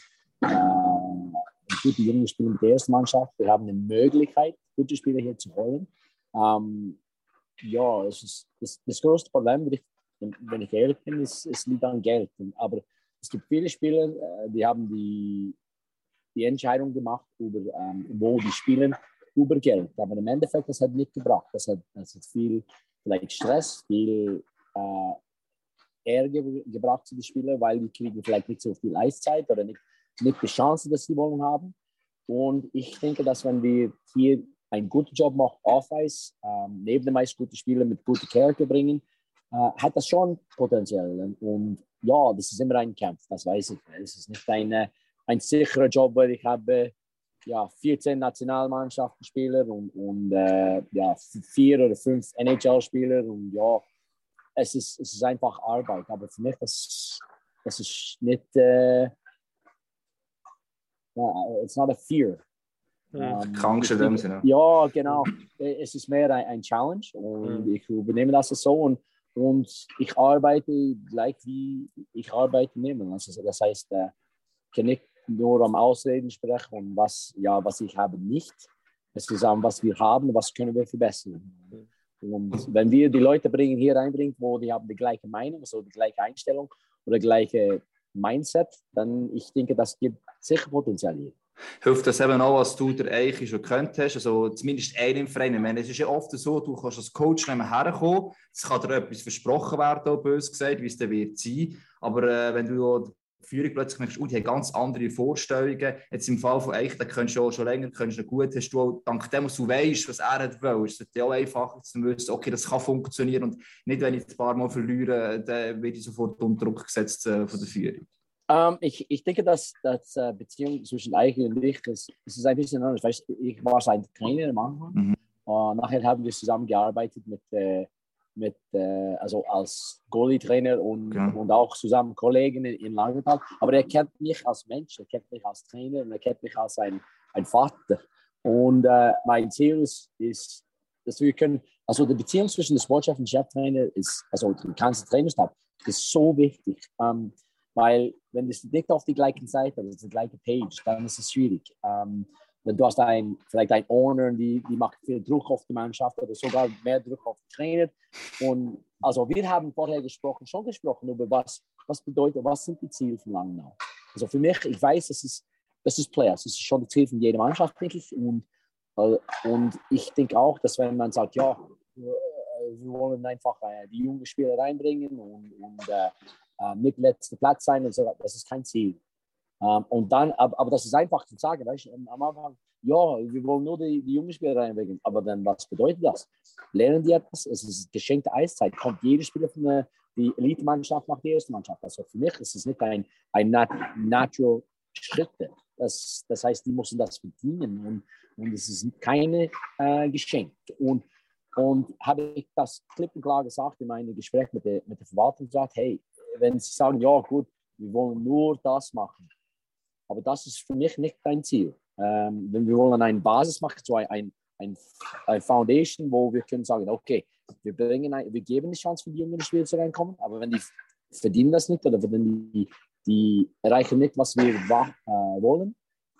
äh, gute junge Spieler mit der ersten Mannschaft. Wir haben eine Möglichkeit, gute Spieler hier zu holen. Ähm, ja, es ist, das, das größte Problem, wenn ich, wenn ich ehrlich bin, ist, es liegt an Geld. Und, aber es gibt viele Spieler, äh, die haben die, die Entscheidung gemacht, über, ähm, wo die spielen, über Geld. Aber im Endeffekt, das hat nicht gebracht. Das hat, das hat viel vielleicht Stress, viel äh, Ärger gebracht zu den Spielern, weil die kriegen vielleicht nicht so viel Eiszeit oder nicht, nicht die Chance, dass sie wollen haben. Und ich denke, dass wenn wir hier einen guten Job machen, off-Ice, ähm, neben dem Eis gute Spieler mit gutem Charakter bringen, äh, hat das schon Potenzial. Und ja, das ist immer ein Kampf, das weiß ich. Es ist nicht ein, äh, ein sicherer Job, weil ich habe ja, 14 Nationalmannschaften-Spieler und, und äh, ja, vier oder fünf NHL-Spieler und ja, es ist, es ist einfach Arbeit. Aber für mich, das, das ist nicht, äh, ja, it's not a fear. hm. Ähm, Krankst in ich dem Sinne. Ja, genau. Es ist mehr ein, ein Challenge und Mhm. ich übernehme das so und, und ich arbeite gleich wie ich arbeite nehme. Also das heißt, äh, ich kann nicht nur am Ausreden sprechen und was, ja, was ich habe nicht. Es ist an, was wir haben, was können wir verbessern. Und wenn wir die Leute bringen, hier reinbringen, wo die haben die gleiche Meinung, so die gleiche Einstellung oder gleiche Mindset, dann ich denke, das gibt sicher Potenzial hier. Hilft das eben auch, was du der eigentlich schon gekannt hast? Also zumindest einen im Verein. Ich meine, es ist ja oft so, du kannst als Coach nicht mehr herkommen. Es kann dir etwas versprochen werden, auch bös gesagt, wie es dann wird sein. Aber äh, wenn du die Führung plötzlich merkst, die haben ganz andere Vorstellungen. Jetzt im Fall von Eich, da kennst du auch schon länger, kennst du gut, hast du auch, dank dem, was du weißt, was er hat will, ist es auch einfacher zu wissen, okay, das kann funktionieren und nicht, wenn ich ein paar Mal verliere, dann werde ich sofort unter Druck gesetzt äh, von der Führung. Ähm, ich, ich denke, dass die äh, Beziehung zwischen Eichel und ich ist, ist ein bisschen anders. Weißt, ich war sein Trainer am Anfang. Mhm. Äh, nachher haben wir zusammengearbeitet mit, äh, mit äh, also als Goalie-Trainer und, Ja. und auch zusammen Kollegen in, in Langenthal. Aber er kennt mich als Mensch, er kennt mich als Trainer und er kennt mich als ein, ein Vater. Und äh, mein Ziel ist, ist, dass wir können, also die Beziehung zwischen dem Sportchef und Cheftrainer ist, also der ganze Trainerstab, ist so wichtig. Ähm, weil wenn es nicht auf die gleichen Seite, also die gleiche Page, dann ist es schwierig. Ähm, wenn du hast ein, vielleicht ein Owner, die, die macht viel Druck auf die Mannschaft oder sogar mehr Druck auf den Trainer. Und also wir haben vorher gesprochen, schon gesprochen über was, was bedeutet, was sind die Ziele von Langnau. Also für mich, ich weiß, das ist, das ist Players, das ist schon das Ziel von jeder Mannschaft, denke ich. Und, äh, und ich denke auch, dass wenn man sagt, ja, wir wir wollen einfach äh, die jungen Spieler reinbringen und, und äh, nicht letzter Platz sein und so, das ist kein Ziel. Ähm, und dann, aber, aber das ist einfach zu sagen, weißt, du, am Anfang, ja, wir wollen nur die, die jungen Spieler reinbringen, aber dann, was bedeutet das? Lernen die etwas? Es ist geschenkte Eiszeit. Kommt jeder Spieler von der die Elite-Mannschaft nach der ersten Mannschaft? Also für mich ist es nicht ein, ein nat natural Schritt. Das, das heißt, die müssen das verdienen und, und es ist keine äh, Geschenk. Und, und habe ich das klipp und klar gesagt in meinem Gespräch mit der, mit der Verwaltung gesagt, hey, wenn sie sagen, ja gut, wir wollen nur das machen, aber das ist für mich nicht dein Ziel. Ähm, wenn wir wollen eine Basis machen, so ein, ein, ein, Foundation, wo wir können sagen, okay, wir, bringen ein, wir geben die Chance für die jungen Spieler zu reinkommen, aber wenn die verdienen das nicht oder wenn die, die erreichen nicht, was wir äh, wollen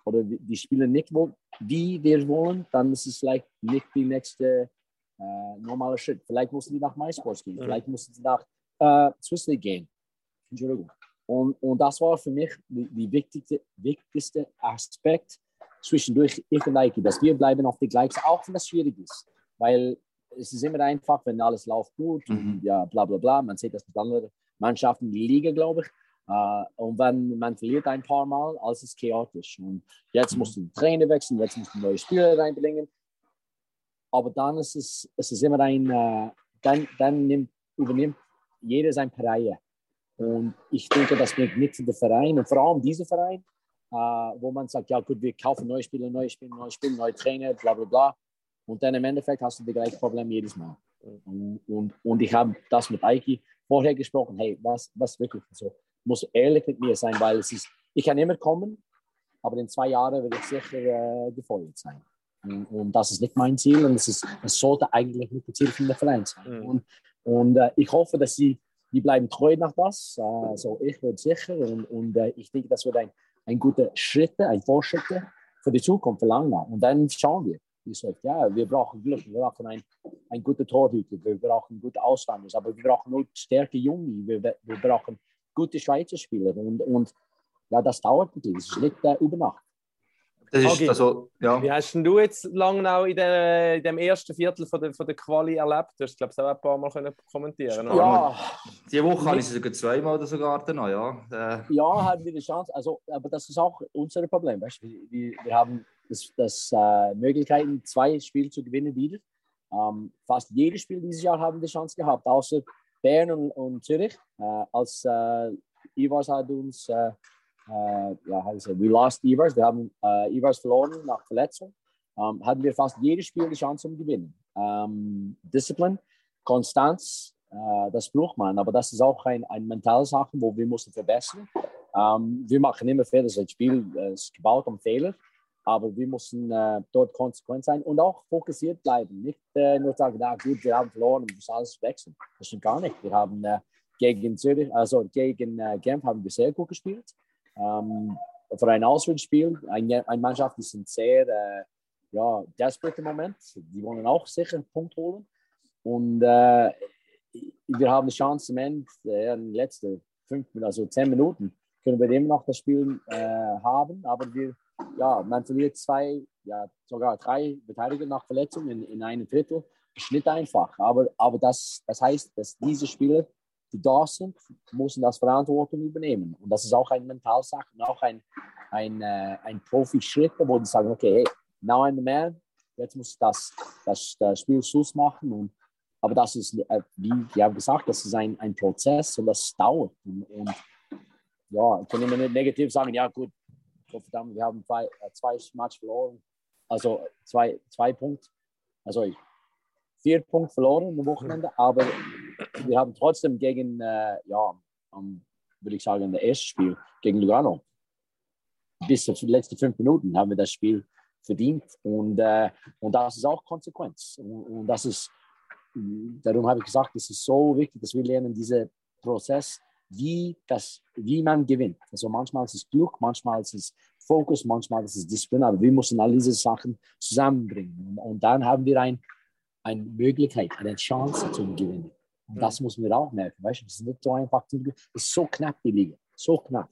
oder die spielen nicht, wie wir wollen, dann ist es vielleicht nicht die nächste äh, normale Schritt. Vielleicht müssen die nach MySports gehen, vielleicht müssen sie nach äh, Swiss League gehen. Entschuldigung. Und, und das war für mich die, die wichtigste, wichtigste Aspekt zwischendurch ich und Eike, dass wir bleiben auf die gleiche, auch wenn das schwierig ist. Weil es ist immer einfach, wenn alles läuft gut und Mhm. ja, bla bla bla. Man sieht das mit anderen Mannschaften der Liga, glaube ich. Äh, und wenn man verliert ein paar Mal, alles ist chaotisch. Und jetzt musst du den Trainer wechseln, jetzt musst du neue Spieler reinbringen. Aber dann ist es, es ist immer ein, äh, dann, dann nimmt, übernimmt jeder sein Reihe. Und ich denke, das bringt nichts für den Verein und vor allem dieser Verein, äh, wo man sagt, ja gut, wir kaufen neue Spieler, neue Spieler, neue Spieler, neue Trainer, bla bla bla. Und dann im Endeffekt hast du die gleichen Probleme jedes Mal. Und, und, und ich habe das mit Eiki vorher gesprochen, hey, was, was wirklich so, muss ehrlich mit mir sein, weil es ist, ich kann immer kommen, aber in zwei Jahren werde ich sicher äh, gefeuert sein. Und, und das ist nicht mein Ziel und es, ist, es sollte eigentlich nicht das Ziel von der Verein sein. Mhm. Und, und äh, ich hoffe, dass sie die bleiben treu nach das. Äh, so ich werde sicher und, und äh, ich denke, das wird ein, ein guter Schritt, ein Fortschritt für die Zukunft, für Langnau. Und dann schauen wir. Wie gesagt, ja, wir brauchen Glück, wir brauchen ein, ein guter Torhüter, wir brauchen gute Ausländer, aber wir brauchen auch starke Junge, wir, wir brauchen gute Schweizer Spieler und, und ja, das dauert bisschen, das ist nicht äh, über Nacht. Das ist also, ja. Wie hast denn du jetzt Langnau in, der, in dem ersten Viertel von der, von der Quali erlebt? Du hast, glaube ich, auch ein paar Mal können kommentieren oder? Ja, Die Woche habe ich sie sogar zweimal oder sogar noch, ja. Äh, ja, haben wir die Chance. Also, aber das ist auch unser Problem. Weißt? Wir, wir, wir haben das, das äh, Möglichkeiten, zwei Spiele zu gewinnen wieder. Ähm, fast jedes Spiel dieses Jahr haben wir die Chance gehabt, außer Bern und, und Zürich. Äh, als äh, Ivars hat uns, äh, ja, how to say, we lost Ivars. Wir haben äh, Ivars verloren nach Verletzung. Ähm, hatten wir fast jedes Spiel die Chance zum Gewinnen. Ähm, Discipline, Konstanz, äh, das braucht man, aber das ist auch ein, ein mentale Sache, wo wir müssen verbessern. Ähm, wir machen immer Fehler, das Spiel ist gebaut um Fehler, aber wir müssen äh, dort konsequent sein und auch fokussiert bleiben. Nicht äh, nur sagen, na gut, wir haben verloren und müssen alles wechseln. Das stimmt gar nicht. Wir haben gegen Zürich, also gegen Genf haben wir sehr gut gespielt. Ähm, für ein Auswärtsspiel, eine, eine Mannschaft, die sind sehr äh, ja, desperate im Moment. Die wollen auch sicher einen Punkt holen. Und äh, wir haben die Chance im Ende, äh, in den letzten fünf, also zehn Minuten, können wir immer noch das Spiel äh, haben. Aber wir, ja, man verliert zwei, ja, sogar drei Verteidiger nach Verletzung in, in einem Drittel. Nicht einfach. Aber, aber das, das heißt, dass diese Spieler, die da sind, müssen das Verantwortung übernehmen. Und das ist auch eine Mentalsache und auch ein, ein, äh, ein Profi-Schritt, wo die sagen, okay, hey, now I'm the man, jetzt muss ich das, das, das Spiel Schluss machen. Und, aber das ist, äh, wie ich habe gesagt, das ist ein, ein Prozess und das dauert. Und, und ja, ich kann immer nicht negativ sagen, ja gut, verdammt, wir haben zwei, zwei Match verloren, also zwei, zwei Punkte, also vier Punkte verloren am Wochenende, aber wir haben trotzdem gegen, äh, ja, am, würde ich sagen, das erste Spiel gegen Lugano, bis zu den letzten fünf Minuten haben wir das Spiel verdient und, äh, und das ist auch Konsequenz und, und das ist, darum habe ich gesagt, es ist so wichtig, dass wir lernen, diese Prozess, wie, das, wie man gewinnt. Also manchmal ist es Glück, manchmal ist es Fokus, manchmal ist es Disziplin, aber wir müssen all diese Sachen zusammenbringen. Und, und dann haben wir ein, eine Möglichkeit, eine Chance zu gewinnen. Das müssen wir auch merken. Weißt es ist nicht so einfach. Es ist so knapp, die Liga. So knapp.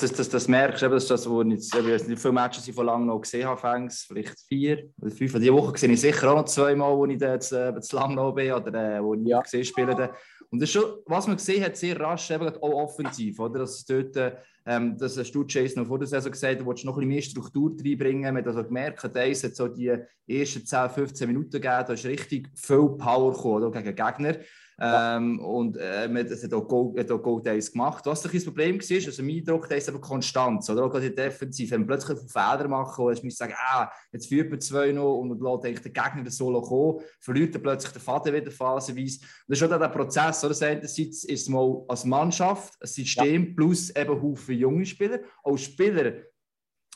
Das, das, das merkst du, das ist das, wo ich jetzt, nicht, viele Matches ich von lange noch gesehen habe, fängs, vielleicht vier oder fünf. Diese Woche sehe ich sicher auch noch zweimal, wo ich da jetzt, äh, zu lang noch bin oder äh, wo ich Ja. gesehen spiele. Und das ist schon, was man gesehen hat, sehr rasch, eben auch offensiv, oder? Dass es dort, äh, ähm, das hast du, Jason, noch vor der Saison gesagt, du wolltest noch ein bisschen mehr Struktur reinbringen. Man hat also gemerkt, eins hat so die ersten 10, 15 Minuten gegeben, da ist richtig viel Power gekommen, oder? gegen Gegner. Ähm, und äh, man, es hat auch Goal, hat auch Goal Days gemacht. Was doch das Problem war, also mein Eindruck, da ist aber Konstanz. Oder auch gerade in der Defensive, wenn man plötzlich Fehler machen und musst sagen, ah, jetzt führt man zwei noch und man lässt eigentlich den Gegner Solo kommen, verliert er plötzlich den Faden wieder phasenweise. Und das ist schon der Prozess. Oder? Einerseits ist es mal als Mannschaft, ein System plus eben Haufen junge Spieler. Auch Spieler,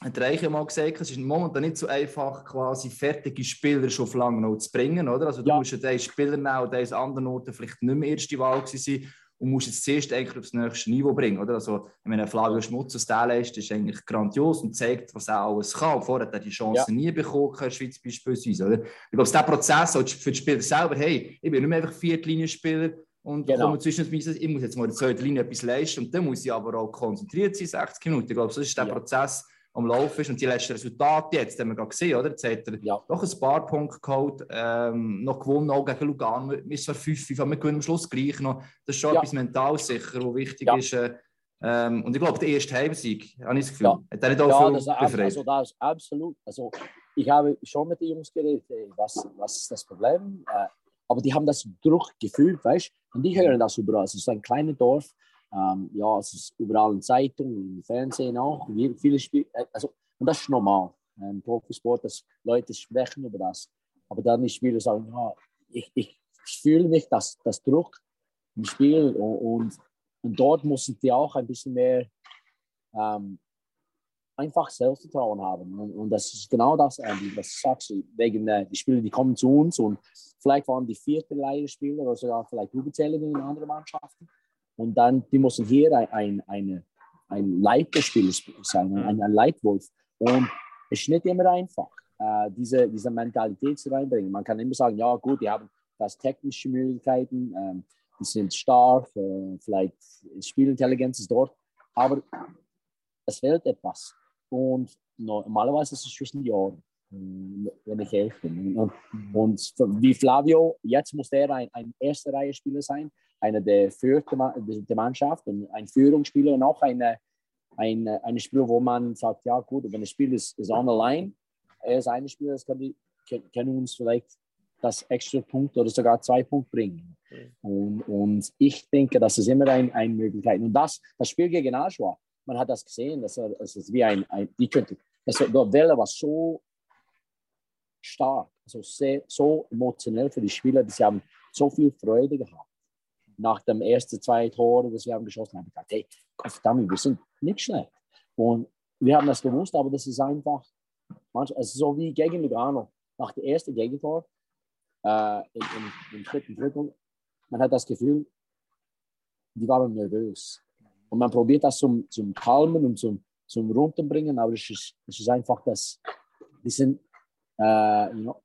hat Reiche mal gesagt, es ist momentan nicht so einfach, quasi fertige Spieler schon auf lange noch zu bringen. Oder? Also du Ja. musst ja diesen Spieler nehmen, und an anderen Orten vielleicht nicht mehr erste Wahl sein und musst jetzt zuerst eigentlich aufs nächste Niveau bringen. Oder? Also, ich meine, Flavio Schmutz aus der leistet, ist eigentlich grandios und zeigt, was er alles kann. Vorher hat er die Chance Ja. nie bekommen, in der Schweiz beispielsweise. Oder? Ich glaube, der Prozess für die Spieler selber, hey, ich bin nicht mehr einfach Viertlinienspieler und Genau. komme zwischen ich muss jetzt mal in der zweiten Linie etwas leisten und dann muss ich aber auch konzentriert sein, 60 Minuten. Ich glaube, das ist der Ja. Prozess, am Laufen ist. Und die letzten Resultate jetzt, haben wir gerade gesehen, oder? Jetzt hat er Ja. doch ein paar Punkte geholt, ähm, noch gewonnen, auch gegen Lugano. Wir sind zwar 5-5, aber wir gewinnen am Schluss gleich noch. Das ist schon Ja. etwas mental sicher, was wichtig Ja. ist. Äh, ähm, und ich glaube, der erste Heimsieg, habe ich das Gefühl, Ja. hat er nicht auch Ja, viel das befreit. also, das ist absolut. Also, ich habe schon mit den Jungs geredet, ey, was, was ist das Problem? Äh, aber die haben das Druck gefühlt, weißt du? Und die hören das überall. Es ist ein kleines Dorf. Ähm, ja, es ist überall in Zeitungen, im Fernsehen auch. Wie- Viele Spiele, äh, also, und das ist normal. Im Profisport, dass Leute sprechen über das. Aber dann die Spieler sagen, ja, ich, ich fühle nicht das, das Druck im Spiel. Und, und, dort mussten die auch ein bisschen mehr ähm, einfach Selbstvertrauen haben. Und, und das ist genau das, Andy, was du sagst, wegen äh, die Spieler, die kommen zu uns und vielleicht waren die vierte Reihe Spieler oder sogar vielleicht Überzählige in anderen Mannschaften. Und dann, die müssen hier ein, ein, eine, ein Leiterspieler sein, ein, ein Leitwolf. Und es ist nicht immer einfach, äh, diese, diese Mentalität zu reinbringen. Man kann immer sagen, ja gut, die haben das technische Möglichkeiten, ähm, die sind stark, äh, vielleicht Spielintelligenz ist dort, aber es fehlt etwas. Und normalerweise ist es zwischen die Ohren, mh, wenn ich ehrlich bin. Und, und wie Flavio, jetzt muss er ein, ein erste Reihe Spieler sein, einer der führt der Ma- der Mannschaft und ein Führungsspieler und auch eine, eine, eine Spieler, wo man sagt, ja gut, wenn das Spiel ist, ist on the line, er ist ein Spieler, das kann, kann, uns vielleicht das extra Punkt oder sogar zwei Punkte bringen. Und, und ich denke, das ist immer ein, eine Möglichkeit. Und das, das Spiel gegen Aschua, man hat das gesehen, dass er, es ist wie ein, ein die könnte, das, die Welle war so stark, also sehr, so emotionell für die Spieler, dass sie haben so viel Freude gehabt. Nach dem ersten zwei Tore, das wir haben geschossen haben, gesagt, hey, Gott verdammt, wir sind nicht schlecht. Und wir haben das gewusst, aber das ist einfach, manchmal, es ist so wie gegen Lugano. Nach dem ersten Gegentor, äh, im, im, im dritten Drittel, man hat das Gefühl, die waren nervös. Und man probiert das zum, zum Kalmen und zum, zum Runterbringen, aber es ist, es ist einfach das, die sind, äh, you know,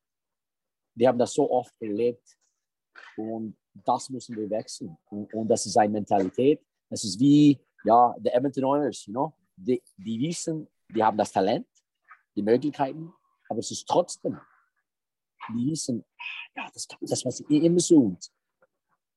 die haben das so oft erlebt und das müssen wir wechseln. Und, und das ist eine Mentalität. Das ist wie, ja, die Edmonton Oilers, you know, die, die wissen, die haben das Talent, die Möglichkeiten, aber es ist trotzdem, die wissen, ja, das, das was immer so.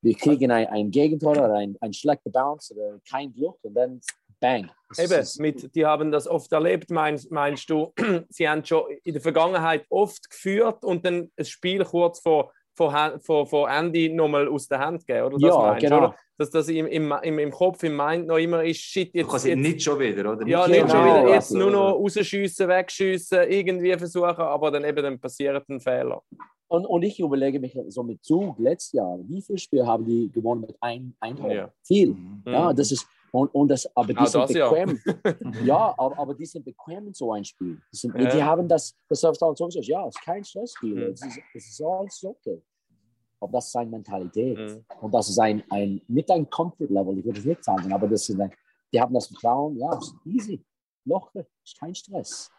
Wir kriegen ein, ein Gegentor oder ein, ein schlechter Bounce oder kein Glück und dann bang. Eben, mit, die haben das oft erlebt, meinst, meinst du, *clears throat* sie haben schon in der Vergangenheit oft geführt und dann ein Spiel kurz vor, vor, Han- vor, vor Andy nochmal aus der Hand gegeben, oder? Das Ja, meinst, genau. Oder? Dass das im, im, im, im Kopf, im Mind noch immer ist, shit, Du jetzt, kannst jetzt nicht schon wieder, oder? ja, Genau, nicht schon wieder jetzt nur noch rausschiessen, wegschiessen, irgendwie versuchen, aber dann eben dann passiert ein Fehler. Und, und ich überlege mich so mit Zug letztes Jahr, wie viele Spiele haben die gewonnen mit ein, ein Tor? Ja. Viel. Mhm. Ja, das ist, und, und das, aber die Auch sind das ja. bequem. *laughs* Ja, aber, aber die sind bequem in so ein Spiel. Die, sind, Ja. die haben das, das Selbstvertrauen so gesagt, ja, es ist kein Stressspiel, Mhm. es, ist, es ist alles okay. aber das ist eine Mentalität. Mhm. Und das ist ein, ein nicht ein Comfort-Level, ich würde es nicht sagen, aber das ist ein, die haben das Vertrauen, ja, ist easy, locker, ist kein Stress.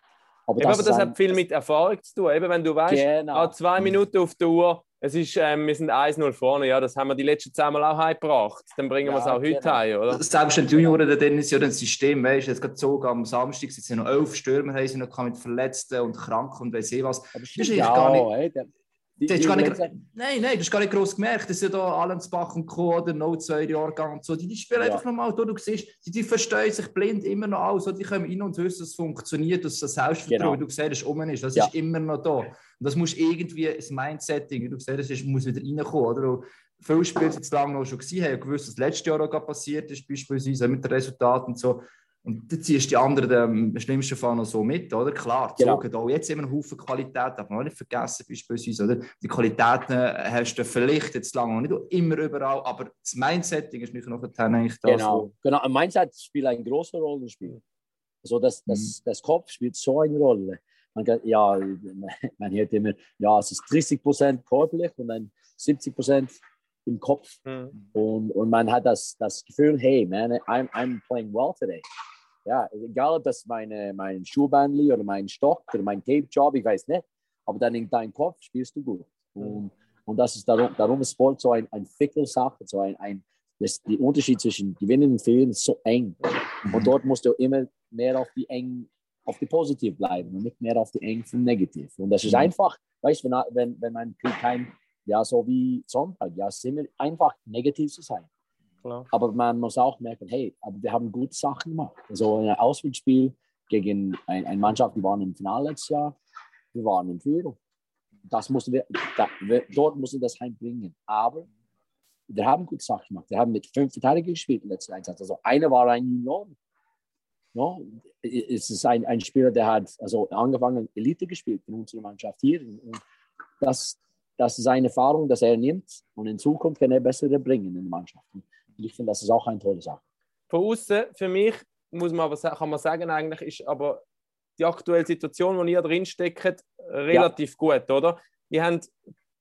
Aber Eben, aber ist das ein- hat viel mit Erfahrung zu tun. Eben, wenn du weißt, Genau. ah, zwei Minuten auf der Uhr, es ist, ähm, wir sind 1-0 vorne, ja, das haben wir die letzten zehn Mal auch heimgebracht. Dann bringen wir es Ja, auch heute genau. heim, oder? Selbst wenn die Junioren, dann ist ja ein System, weißt du, jetzt gerade so am Samstag sind noch elf Stürmer, haben sie noch mit Verletzten und Kranken und weiss ich was. aber ist stimmt eigentlich ja gar nicht- auch, ey, der- die- ist die gar nicht, nein, nein, das ist gar nicht gross gemerkt. Das ist ja da Allensbach und Co. oder No 2 Jahrgang und so. Die, die spielen Ja. einfach nochmal da. Du siehst, die, die verstehen sich blind immer noch alles. Die kommen rein und wissen, dass es funktioniert, dass das Selbstvertrauen, Genau. du siehst, um ist. Das Ja. ist immer noch da. Und das muss irgendwie, das Mindsetting, du siehst, das ist, muss wieder reinkommen. Oder? Und viele Spiele die jetzt lange noch schon gesehen haben, gewusst, was letztes Jahr auch passiert ist, beispielsweise mit den Resultaten und so. Und dann ziehst du die anderen im schlimmsten Fall noch so mit, oder? Klar, Genau. Zug hat auch jetzt immer einen Haufen Qualität, darf man auch nicht vergessen, beispielsweise, oder? Die Qualitäten äh, hast du vielleicht jetzt lange noch nicht immer überall, aber das Mindsetting ist nicht noch eigentlich das, Genau, genau. Und Mindset spielt eine große Rolle im Spiel. Also das, das, Mhm. das Kopf spielt so eine Rolle. Man kann, ja, *laughs* man hört immer, ja, es ist 30 Prozent körperlich und dann 70 Prozent im Kopf. Mhm. Und, und man hat das, das Gefühl, hey, man, I'm, I'm playing well today. Ja, egal ob das meine, mein Schuhbandli oder mein Stock oder mein Tape-Job, ich weiß nicht. Aber dann in deinem Kopf spielst du gut. Und, und das ist darum, darum ist Sport so ein, ein Sache, so ein, ein das, der Unterschied zwischen Gewinnen und Fehlen ist so eng. Und dort musst du immer mehr auf die eng, auf die Positiv bleiben und nicht mehr auf die eng vom Negativ. Und das ist einfach, weißt du, wenn, wenn, wenn man kein, ja, so wie Sonntag, ja, es ist immer einfach negativ zu sein. Klar. Aber man muss auch merken, hey, aber wir haben gute Sachen gemacht. Also ein Auswärtsspiel gegen ein, eine Mannschaft, die waren im Finale letztes Jahr, wir waren in Führung. Das mussten wir, da, wir, dort mussten wir das heimbringen. Aber wir haben gute Sachen gemacht. Wir haben mit fünf Verteidigern gespielt im letzten Einsatz. Also einer war ein Junior. No? Es ist ein, ein Spieler, der hat also angefangen Elite gespielt in unserer Mannschaft hier. Und das, das ist eine Erfahrung, dass er nimmt und in Zukunft kann er bessere bringen in der Mannschaft. Und ich finde, das ist auch eine tolle Sache. Von außen, für mich, muss man aber, kann man sagen, eigentlich ist aber die aktuelle Situation, wo ihr drin steckt, relativ gut, oder? Ihr habt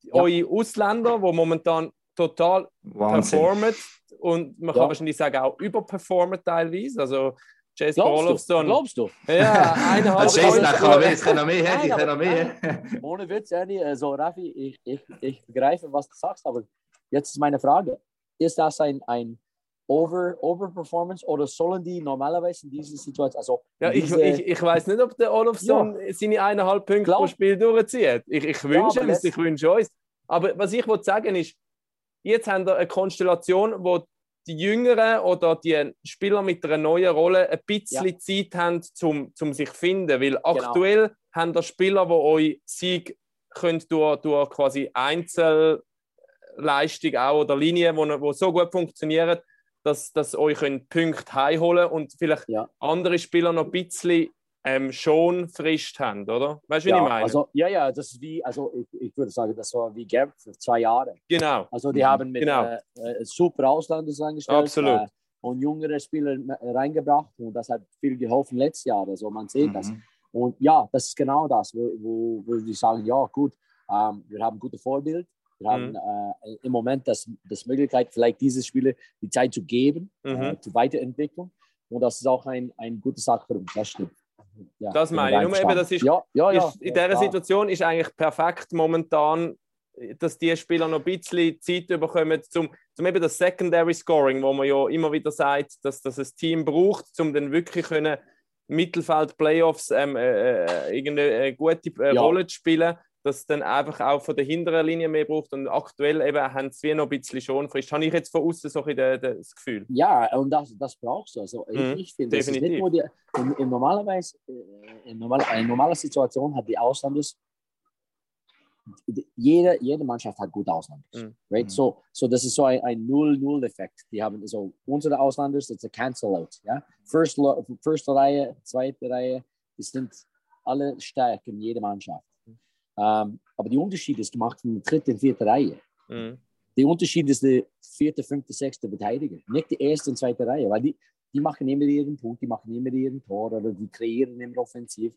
Ja. eure Ausländer, die momentan total Wahnsinn. performen und man kann Ja. wahrscheinlich sagen, auch überperformen teilweise. Also du? Olofsson. Glaubst du? Ja, *laughs* eineinhalb Also, Jason, ich kann noch mehr, ich kann noch mehr, ich kann noch mehr. Ohne Witz, Ernie, also Raffi, ich, ich, ich begreife, was du sagst, aber jetzt ist meine Frage: Ist das ein, ein Over, Overperformance oder sollen die normalerweise in dieser Situation, also Ja, ich, diese, ich, ich weiß nicht, ob der Olofsson seine eineinhalb Punkte Glaub- pro Spiel durchzieht. Ich, ich wünsche aber es, ich wünsche uns. Aber was ich wollte sagen ist, jetzt haben wir eine Konstellation, wo die Jüngeren oder die Spieler mit einer neuen Rolle ein bisschen Zeit haben, zum, zum sich zu finden. Weil Genau. aktuell haben da Spieler, die euch Sieg können durch, durch quasi Einzelleistung auch oder Linien, die wo so gut funktionieren, dass, dass euch Punkte heimholen und vielleicht Ja. andere Spieler noch ein bisschen ähm, schon Frist haben, oder? Weißt du, wie ja, ich meine? Also, ja, ja, das ist wie, also ich, ich würde sagen, das war wie Gerd für zwei Jahre. genau. Also die haben mit genau. äh, äh, super Ausländer eingestellt Absolut. Äh, und jüngere Spieler äh, reingebracht und das hat viel geholfen letztes Jahr. Also man sieht das. Mhm. Und ja, das ist genau das, wo, wo, wo die sagen, ja gut, ähm, wir haben gute Vorbild. Wir haben Mhm. äh, im Moment das, das Möglichkeit, vielleicht diese Spieler die Zeit zu geben, Mhm. äh, zur Weiterentwicklung. Und das ist auch ein, eine gute Sache für uns. Das stimmt. Ja, Das meine ich. Nur eben, das ist- ja, ja, ja, ist, in dieser. Situation ist eigentlich perfekt momentan, dass die Spieler noch ein bisschen Zeit bekommen, zum, zum eben das Secondary Scoring, wo man ja immer wieder sagt, dass das ein Team braucht, um dann wirklich können Mittelfeld Playoffs ähm, äh, äh, irgendeine äh, gute äh. Rolle zu spielen, dass dann einfach auch von der hinteren Linie mehr braucht und aktuell eben haben sie noch ein bisschen schon frisch. Habe ich jetzt von außen so ein das Gefühl. Ja, und das, das brauchst du. Also Mhm, ich finde, es definitiv. nicht die, in, in normalerweise, äh, in normal, eine normale Situation hat die Ausländer, die- jede, jede Mannschaft hat gute Ausländer. Mhm. Right? Mhm. So, so das ist so ein, ein Null-Null-Effekt. Die haben so unsere Ausländer, das ist ein Cancel-Out. Ja? First, Firste Reihe, zweite Reihe, die sind alle stark in jeder Mannschaft. Ähm, aber der Unterschied ist gemacht von der dritten und vierten Reihe. Mhm. Der Unterschied ist der vierte, fünfte, sechste Verteidiger, nicht die erste und zweite Reihe, weil die, die machen immer ihren Punkt, die machen immer ihren Tor oder die kreieren immer offensiv.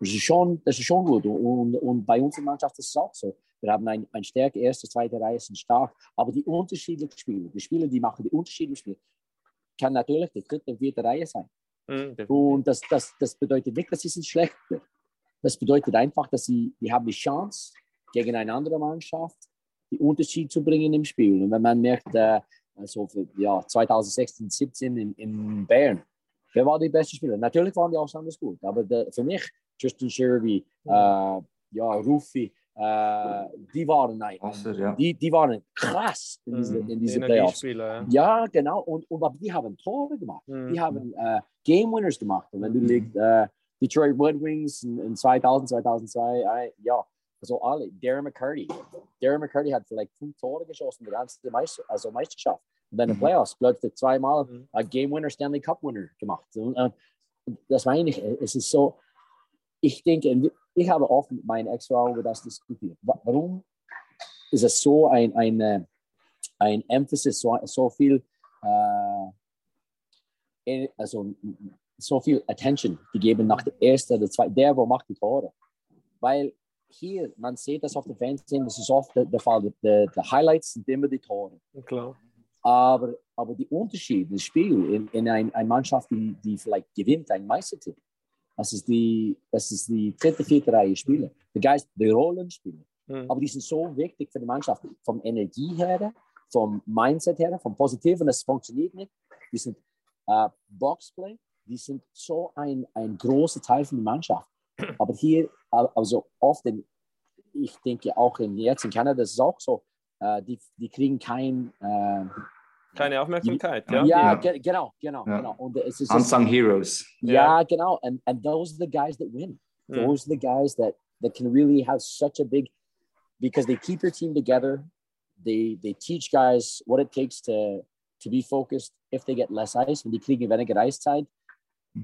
Das ist schon, das ist schon gut. Und, und bei unserer Mannschaft ist es auch so. Wir haben ein, ein Stärke, erste, zweite Reihe sind stark, aber die unterschiedlichen Spieler, die Spieler, die machen die unterschiedlichen Spiele, kann natürlich die dritte und vierte Reihe sein. Mhm. Und das, das, das bedeutet nicht, dass sie sind schlechter. Das bedeutet einfach, dass sie die haben die Chance, gegen eine andere Mannschaft die Unterschied zu bringen im Spiel. Und wenn man merkt, äh, also für, ja, 2016, 17 in, in Bayern, wer war die beste Spieler? Natürlich waren die auch anders gut, aber der, für mich, Justin Sherby, äh, ja, Rufi, äh, die waren ein, Wasser, ja. die, die waren krass in diese, Mhm, in diese Playoffs. Ja. Ja, genau. Und, und aber die haben Tore gemacht. Mhm. Die haben äh, Game Winners gemacht. Und wenn du Mhm. legst äh, Detroit Red Wings in, in 2000, 2002, äh, ja, also alle. Darren McCurdy. Darren McCurdy hat vielleicht fünf Tore geschossen, die ganze Meister, also Meisterschaft. Und dann in den Mhm. Playoffs plötzlich zweimal Mhm. Game Winner, Stanley Cup Winner gemacht. Und, äh, das meine ich. Es ist so, ich denke, ich habe oft mit meinen Ex-Frau über das diskutiert. Wa- Warum ist es so ein, ein, äh, ein Emphasis, so, so viel, äh, eh, also so viel Attention gegeben nach der ersten oder zweiten, der, wo macht die Tore. Weil hier, man sieht das auf dem Fernsehen, das ist oft der, der Fall, die, Highlights sind immer die Tore. Klar. Aber, aber die Unterschiede im Spiel in, in ein, eine Mannschaft, die, die vielleicht gewinnt, ein Meistertitel, das ist die, das ist die dritte, vierte Reihe Spieler. Die Geist, die Rollenspieler. Mhm. Aber die sind so wichtig für die Mannschaft. Vom Energie her, vom Mindset her, vom Positiven, das funktioniert nicht. Die sind äh, Boxplay, die sind so ein, ein großer Teil von der Mannschaft. *clears throat* Aber hier, al- also oft, in, ich denke auch in, jetzt in Kanada ist es auch so, äh, die, die kriegen kein, äh, Keine Aufmerksamkeit, Ja. ja. ja, Ja. ge genau, genau, Ja. genau. Und es ist Unsung Heroes. ja, genau. And, and those are the guys that win. Mhm. Those are the guys that, that can really have such a big, because they keep your team together. They, they teach guys what it takes to, to be focused if they get less ice, wenn die kriegen weniger Eiszeit.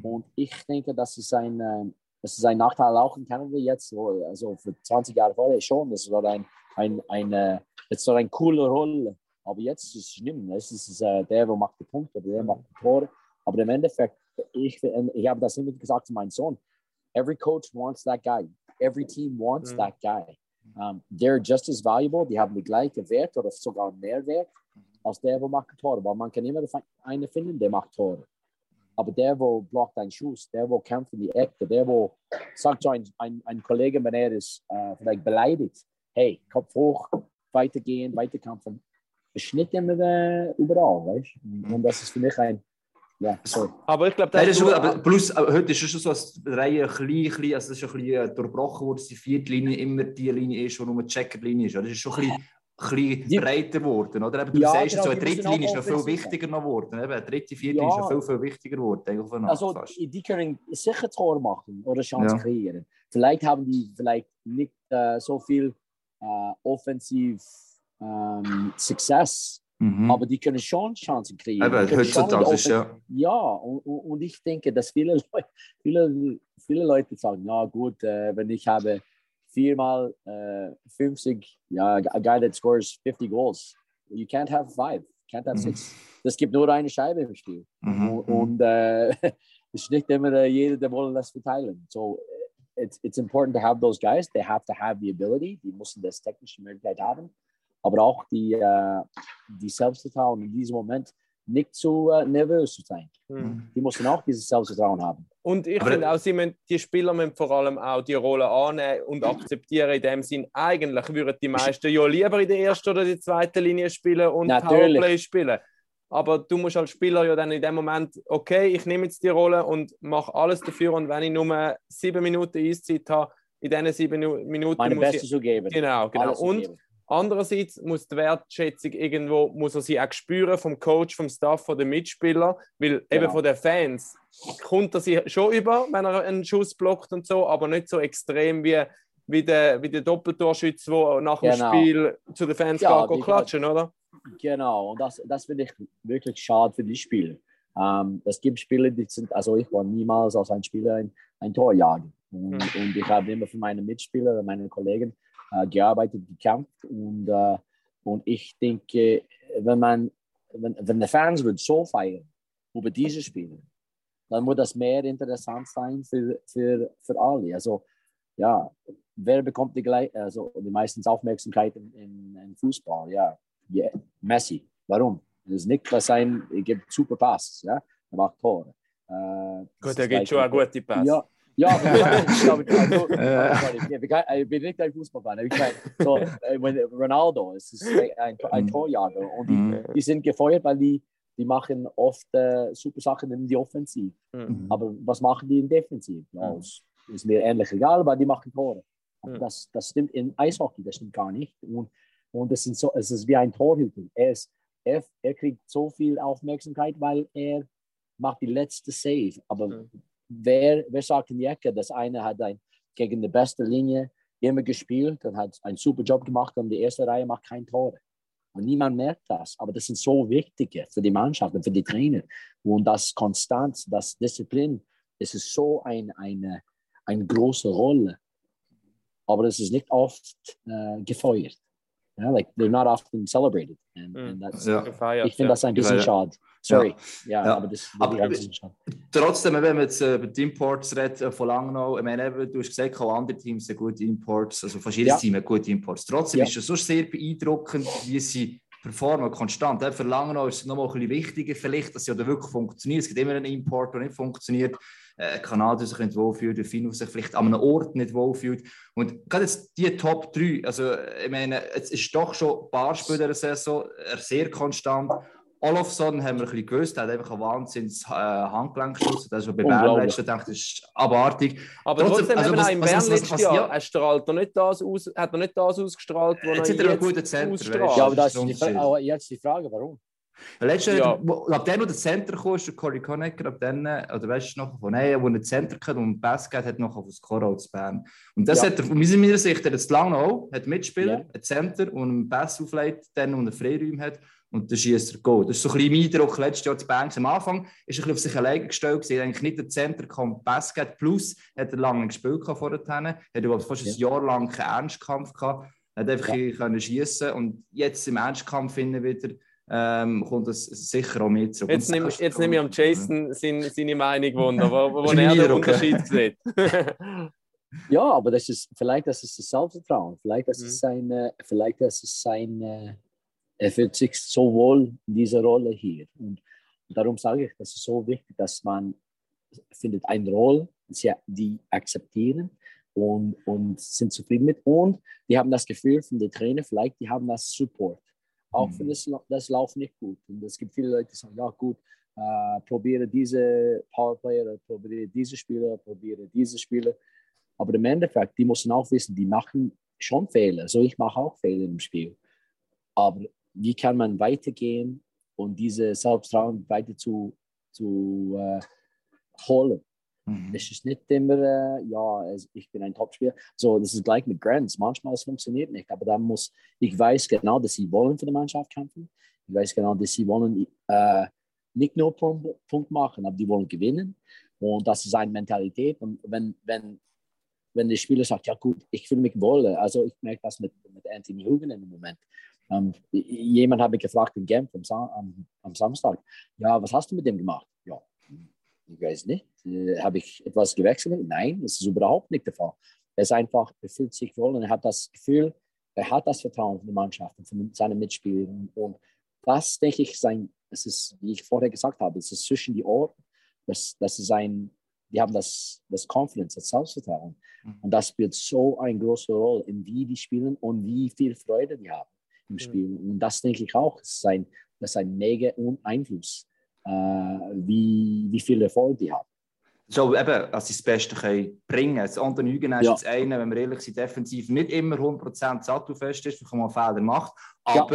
Und ich denke, das ist ein, ähm, das ist ein Nachteil auch in Kanada jetzt, also für 20 Jahre vorher schon. Das war ein, ein, ein, äh, das war eine coole Rolle. Aber jetzt ist es schlimm. Es ist äh, der, der macht die Punkte, der macht die Tore. Aber im Endeffekt, ich, ich habe das immer gesagt zu meinem Sohn. Every coach wants that guy. Every team wants Mhm. that guy. Um, they're just as valuable. Die haben die gleiche Wert oder sogar mehr Wert als der, der macht Tore. Weil man kann immer einen finden, der macht Tore. Aber der, wo blockt einen Schuss, der, wo kämpft in die Ecke, der, wo sagt so ein, ein, ein Kollege, wenn er ist äh, vielleicht beleidigt, hey, Kopf hoch, weitergehen, weiterkämpfen. ist nicht immer äh, überall, weißt du? Und das ist für mich ein, ja, sorry. Aber ich glaube, das das ist aber plus, heute ist es schon so, dass die Reihe klein, klein, also das ist schon ein bisschen äh, durchbrochen wurde, dass die vierte Linie immer die Linie ist, die nur die Checkered-Linie ist. Das ist schon ein bisschen, ein bisschen breiter geworden, oder? Eben, du Ja, sagst, genau, so eine dritte Linie ist noch viel wichtiger geworden. Eben, eine dritte, vierte Ja. ist noch viel, viel wichtiger geworden. Also fast. die, können sicher Tor machen oder Chance Ja. kreieren. Vielleicht haben die vielleicht nicht äh, so viel äh, offensiv ähm, Success, Mhm. aber die können schon Chancen kreieren. Eben, heutzutage ist ja. Ja, und, und ich denke, dass viele Leute, viele, viele Leute sagen, ja gut, äh, wenn ich habe viermal äh, 50, ja, a guy that scores 50 goals, you can't have five, can't have Mhm. six. Es gibt nur eine Scheibe im Spiel. Mhm. Und, und äh, *laughs* es ist nicht immer äh, jeder, der will das verteilen. So, äh, it's, it's important to have those guys. They have to have the ability. Die müssen das technische Möglichkeit haben. Aber auch die, äh, die Selbstvertrauen in diesem Moment nicht zu äh, nervös zu sein. Mhm. Die müssen auch dieses Selbstvertrauen haben. Und ich finde auch, sie müssen, die Spieler müssen vor allem auch die Rolle annehmen und akzeptieren. In dem Sinn, eigentlich würden die meisten ja lieber in der ersten oder der zweiten Linie spielen und Natürlich. Powerplay spielen. Aber du musst als Spieler ja dann in dem Moment, okay, ich nehme jetzt die Rolle und mache alles dafür. Und wenn ich nur sieben Minuten Eiszeit habe, in diesen sieben Minu- Minuten Meine muss Beste ich. zu geben. Genau, genau. Alles zu Und geben. Andererseits muss die Wertschätzung irgendwo, muss er sie auch spüren vom Coach, vom Staff, von den Mitspielern, weil eben Genau. von den Fans kommt er sie schon über, wenn er einen Schuss blockt und so, aber nicht so extrem wie, wie der, wie der Doppeltorschütze, der nach dem Genau. Spiel zu den Fans Ja, geht, klatschen, oder? Genau, und das, das finde ich wirklich schade für die Spieler. Ähm, es gibt Spieler, die sind, also ich war niemals als ein Spieler ein, ein Tor jagen. Und, und ich habe immer für meine Mitspieler, meine Kollegen gearbeitet, gekämpft. Und, äh, und ich denke, wenn man, wenn, wenn die Fans würden so feiern über diese Spiele, dann wird das mehr interessant sein für, für, für alle. Also ja, wer bekommt die, also die meistens Aufmerksamkeit in, in, in Fußball? Ja, yeah. Messi. Warum? Das ist nicht, was sein, er gibt super Pass, ja, er macht Tore. Äh, Gut, er gibt schon eine gute Pass. Ja, ja, aber ich glaube, also, *laughs* Ja. sorry, ich bin bin nicht ein Fußballfan. Ich meine, so, *laughs* äh, wenn Ronaldo es ist ein, ein Mhm. Torjager und die, Mhm. die sind gefeuert, weil die, die machen oft äh, super Sachen in die Offensiv. Mhm. Aber was machen die in Defensiv? Ja, Mhm. es ist mir ähnlich egal, aber die machen Tore. Mhm. Das, das stimmt in Eishockey, das stimmt gar nicht. Und, und es, sind so, es ist wie ein Torhüter. Er, ist, er, er kriegt so viel Aufmerksamkeit, weil er macht die letzte Save. Aber Mhm. Wer, wer sagt in die Ecke, dass einer hat ein, gegen die beste Linie immer gespielt und hat einen super Job gemacht und die erste Reihe macht kein Tore. Und niemand merkt das. Aber das sind so wichtige für die Mannschaft und für die Trainer. Und das Konstanz, das Disziplin, es ist so ein, eine, eine große Rolle. Aber es ist nicht oft äh, gefeuert. Ja, like they're not often celebrated. And, Mm. and that's, Ja. Gefeiert, Ich finde ja. das ein bisschen Ja. schade. Sorry. Ja, Ja. aber das Aber- ein schade. Trotzdem, wenn man jetzt äh, über die Imports redet äh, von Langnau, ich meine, du hast gesagt, auch andere Teams haben gute Imports, also fast jedes. Team hat gute Imports. Trotzdem ist es so sehr beeindruckend, wie sie performen, konstant. Für Langnau ist es nochmal ein bisschen wichtiger, vielleicht, dass sie auch wirklich funktioniert. Es gibt immer einen Import, der nicht funktioniert. Äh, Kanadier sich nicht wohlfühlt, der Finno sich vielleicht an einem Ort nicht wohlfühlt. Und gerade jetzt die Top 3, also ich meine, es ist doch schon ein paar Spiele der Saison, sehr konstant. Olofsson haben wir ein bisschen gewusst, er hat einfach einen Wahnsinns äh, Handgelenkschuss. Das ist schon bei Bern letztes Jahr, das ist abartig. Aber Trotzdem, trotzdem, also was- auch im was- Bern was- letztes was- Jahr, ja. er strahlt er nicht das aus, hat er nicht das ausgestrahlt, was Jetzt er hat er einen jetzt guten Center, ausstrahlt. weißt Ja, aber das ist die Frage, aber jetzt die Frage, warum? Letztes Ja. Jahr, wo- ab dem, wo der Center kam, ist der Cory Conacher, ab dann, oder weißt du noch, von nein, wo er Center hatte und Pass gegeben hat, noch auf das Coro zu Bern. Und das Ja. hat er, von meiner Sicht, er hat jetzt lange auch, hat Mitspieler, Ja. ein Center und einen Pass auflegt, dann, und einen Freiräume hat, und dann schießt er Goal. Das ist so ein bisschen mein Eindruck letztes Jahr zu Bern. Am Anfang ist er ein bisschen auf sich alleine gestellt, gewesen. Er hat eigentlich nicht der Center kann Pass gegeben, plus hat er lange gespielt gehabt vorher, hat überhaupt fast ein Jahr lang keinen Ernstkampf gehabt, hat einfach Ja. können schießen und jetzt im Ernstkampf finden wieder, ähm, kommt das sicher auch mit zurück. Jetzt nehme jetzt nehme ich am Jason seine, seine Meinung wunder, wo, wo *laughs* er den ja. Unterschied sieht. *laughs* Ja, aber das ist vielleicht das ist das Selbstvertrauen. Vielleicht das Mhm. ist seine, vielleicht das ist seine, er fühlt sich so wohl in dieser Rolle hier. Und darum sage ich, das ist so wichtig, dass man findet eine Rolle, die akzeptieren und, und sind zufrieden mit. Und die haben das Gefühl von den Trainer, vielleicht die haben das Support. Auch Mhm. wenn das, das läuft nicht gut. Und es gibt viele Leute, die sagen, ja gut, äh, probiere diese Powerplayer, probiere diese Spieler, probiere diese Spieler. Aber im Endeffekt, die müssen auch wissen, die machen schon Fehler. So, ich mache auch Fehler im Spiel. Aber wie kann man weitergehen und diese Selbstvertrauen weiter zu, zu äh, holen? Mhm. Es ist nicht immer, äh, ja, ich bin ein Topspieler. So, das ist gleich mit Grants. Manchmal es funktioniert nicht, aber dann muss ich weiß genau, dass sie wollen für die Mannschaft kämpfen. Ich weiß genau, dass sie wollen äh, nicht nur Punkt, Punkt machen, aber die wollen gewinnen. Und das ist eine Mentalität. Und wenn, wenn, wenn der Spieler sagt, ja gut, ich fühle mich wohl, also ich merke das mit, mit Anthony Hugen im Moment. Ähm, jemand hat mich gefragt in Genf am, Sa am, am Samstag, ja, was hast du mit dem gemacht? Ja, ich weiß nicht. Äh, Habe ich etwas gewechselt? Nein, das ist überhaupt nicht der Fall. Er ist einfach, er fühlt sich wohl und er hat das Gefühl, er hat das Vertrauen von der Mannschaft und von seinen Mitspielern. Und das, denke ich, sein, es ist, wie ich vorher gesagt habe, es ist zwischen die Ohren. Das, das ist ein, die haben das, das Confidence, das Selbstvertrauen. Mhm. Und das spielt so eine große Rolle, in wie die spielen und wie viel Freude die haben im Mhm. Spiel. Und das denke ich auch, das ist ein, das ist ein mega Einfluss, äh, wie, wie viel Erfolg die haben. So eben, als sie das Beste können bringen können. Anton Hügen ist Ja. jetzt einer, wenn wir ehrlich sind, defensiv nicht immer 100% sattelfest ist, weil man Fehler macht. Ja.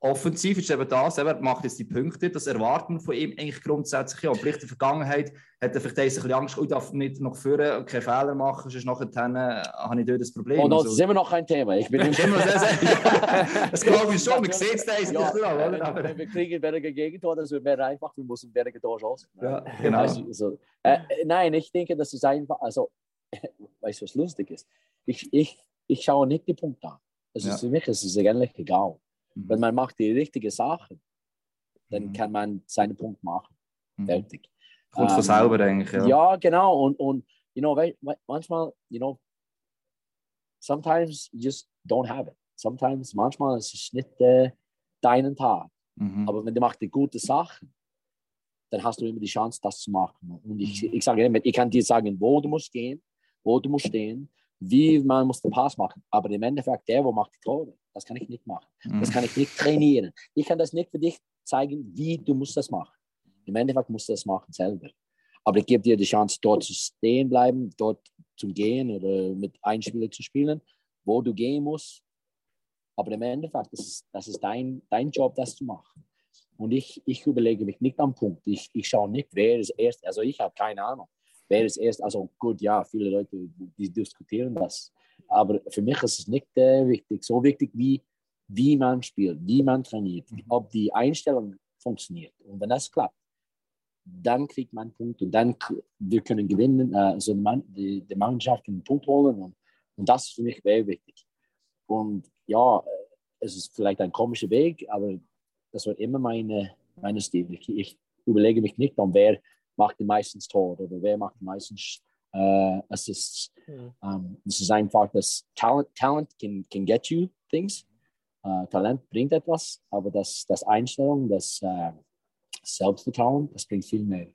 Offensiv ist eben das, er macht jetzt die Punkte, das erwarten wir von ihm eigentlich grundsätzlich. Ja, vielleicht in der Vergangenheit hat er vielleicht ein bisschen Angst, oh, ich darf nicht noch führen und keine Fehler machen, sonst nachher dann, äh, habe ich dort das Problem. Und das Also- ist immer noch kein Thema. Ich bin ist immer sehr, sehr, das glaube ich schon, man sieht es da ja, nicht drauf, oder? Aber, wenn wir kriegen weniger Gegentor, das wird mehr einfach, wir müssen weniger Tor schossen. ja, genau. Also, so, äh, nein, ich denke, das ist einfach, also, weißt du, was lustig ist? Ich, ich, ich schaue nicht die Punkte an. Ist Ja. für mich ist es eigentlich egal. Mhm. Wenn man macht die richtigen Sachen, dann Mhm. kann man seinen Punkt machen. Mhm. Fertig. Kommt von Ähm, selber eigentlich, ja. Ja, genau. Und, und you know, manchmal, you know, sometimes you just don't have it. Sometimes, manchmal ist es nicht äh, deinen Tag. Mhm. Aber wenn du machst die gute Sachen, dann hast du immer die Chance, das zu machen. Und ich, ich sage immer, ich kann dir sagen, wo du musst gehen, wo du musst stehen, wie man muss den Pass machen. Aber im Endeffekt, der, wo macht die Tore, das kann ich nicht machen. Das Mhm. kann ich nicht trainieren. Ich kann das nicht für dich zeigen, wie du musst das machen. Im Endeffekt musst du das machen selber. Aber ich gebe dir die Chance, dort zu stehen bleiben, dort zu gehen oder mit einem Spieler zu spielen, wo du gehen musst. Aber im Endeffekt, das ist, das ist dein, dein Job, das zu machen. Und ich, ich überlege mich nicht am Punkt. Ich, ich schaue nicht, wer ist erst. Also ich habe keine Ahnung. Wer ist erst. Also gut, ja, viele Leute, die diskutieren das. Aber für mich ist es nicht äh, wichtig. So wichtig wie, wie man spielt, wie man trainiert, ob die Einstellung funktioniert. Und wenn das klappt, dann kriegt man einen Punkt und dann wir können gewinnen. Äh, also man, die, die Mannschaft kann einen Punkt holen. Und, und das ist für mich sehr wichtig. Und ja, äh, es ist vielleicht ein komischer Weg, aber das wird immer meine, meine Stil. Ich, ich überlege mich nicht um, wer macht die meisten Tore oder wer macht die meisten äh, Assists. Mhm. Um, es ist einfach, das Talent, Talent can, can get you things. Äh, Talent bringt etwas, aber das, das Einstellung, das äh, Selbstvertrauen, das bringt viel mehr.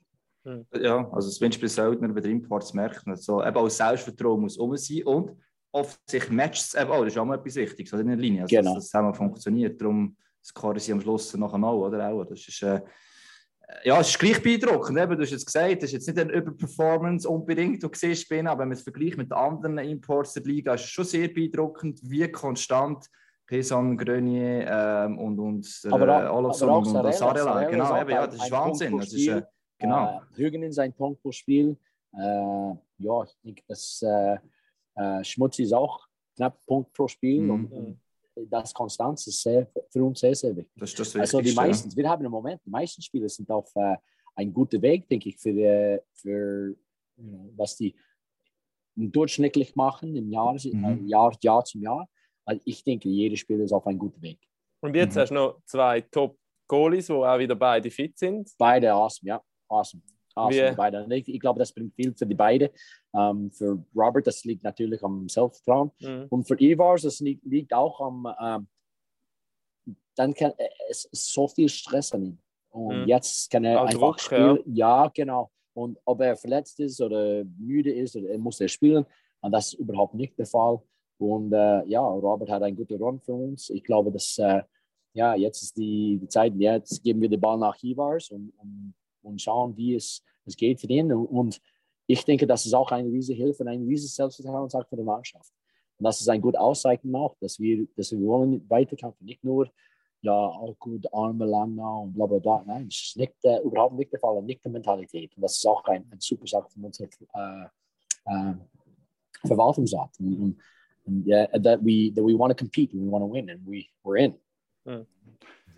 Ja, also das Wünsch bei Söldner bei den Imports merkt man so, eben auch das Selbstvertrauen muss um sein und oft sich matcht es eben auch, das ist auch mal etwas Wichtiges also in der Linie, also Genau. dass das zusammen funktioniert, darum scoren sie am Schluss noch einmal, oder auch, das ist äh, ja, es ist gleich beeindruckend, eben, du hast jetzt gesagt, das ist jetzt nicht eine Überperformance unbedingt, du siehst bin, aber wenn man es vergleicht mit anderen Imports der Liga, ist es schon sehr beeindruckend, wie konstant Pesan, Grenier ähm, und, und äh, Aber auch- Olofsson aber auch und, und Sarella, Sarela, genau, eben, ja, das ist Wahnsinn, das ist, äh, genau. Äh, Hügenen ist ein Punkt pro Spiel. Äh, ja, ich denke, dass äh, äh, Schmutz ist auch knapp Punkt pro Spiel. Mhm. Und, und das Konstanz ist sehr, für uns sehr, sehr wichtig. Das ist das Also die ja. meisten, wir haben im Moment, die meisten Spieler sind auf äh, ein guter Weg, denke ich, für, äh, für you know, was die durchschnittlich machen im Jahr, Mhm. äh, Jahr, Jahr zum Jahr. Also ich denke, jeder Spieler ist auf einem guten Weg. Und jetzt Mhm. hast du noch zwei Top-Goalies, die auch wieder beide fit sind. Beide awesome, ja. Awesome. Awesome Wie- beide. Und Ich, glaube, das bringt viel für die beiden. Ähm, für Robert, das liegt natürlich am Selbstvertrauen. Mhm. Und für Ivars, das liegt, liegt auch am, ähm, dann kann es ist so viel Stress an ihm. Und Mhm. jetzt kann er Auch einfach Druck, spielen. Ja. genau. Und ob er verletzt ist oder müde ist, oder er muss er spielen. Und das ist überhaupt nicht der Fall. Und äh, ja, Robert hat einen guten Run für uns. Ich glaube, dass äh, ja, jetzt ist die, die Zeit, jetzt geben wir den Ball nach Ivars und, und, und schauen, wie es, es geht für ihn. Und, ich denke, das ist auch eine riesige Hilfe und ein riesiges Selbstvertrauensakt für die Mannschaft. Und das ist ein gutes Auszeichen auch, dass wir, dass wir wollen weiterkämpfen. Nicht nur, ja, auch gut, Arme lang und bla bla bla. Nein, das ist nicht, äh, überhaupt nicht der Fall, nicht die Mentalität. Und das ist auch ein, ein super Sache von unserer äh, äh, Verwaltungsrat. Und, und, und yeah, that we, that we want to compete and we want to win and we, we're in.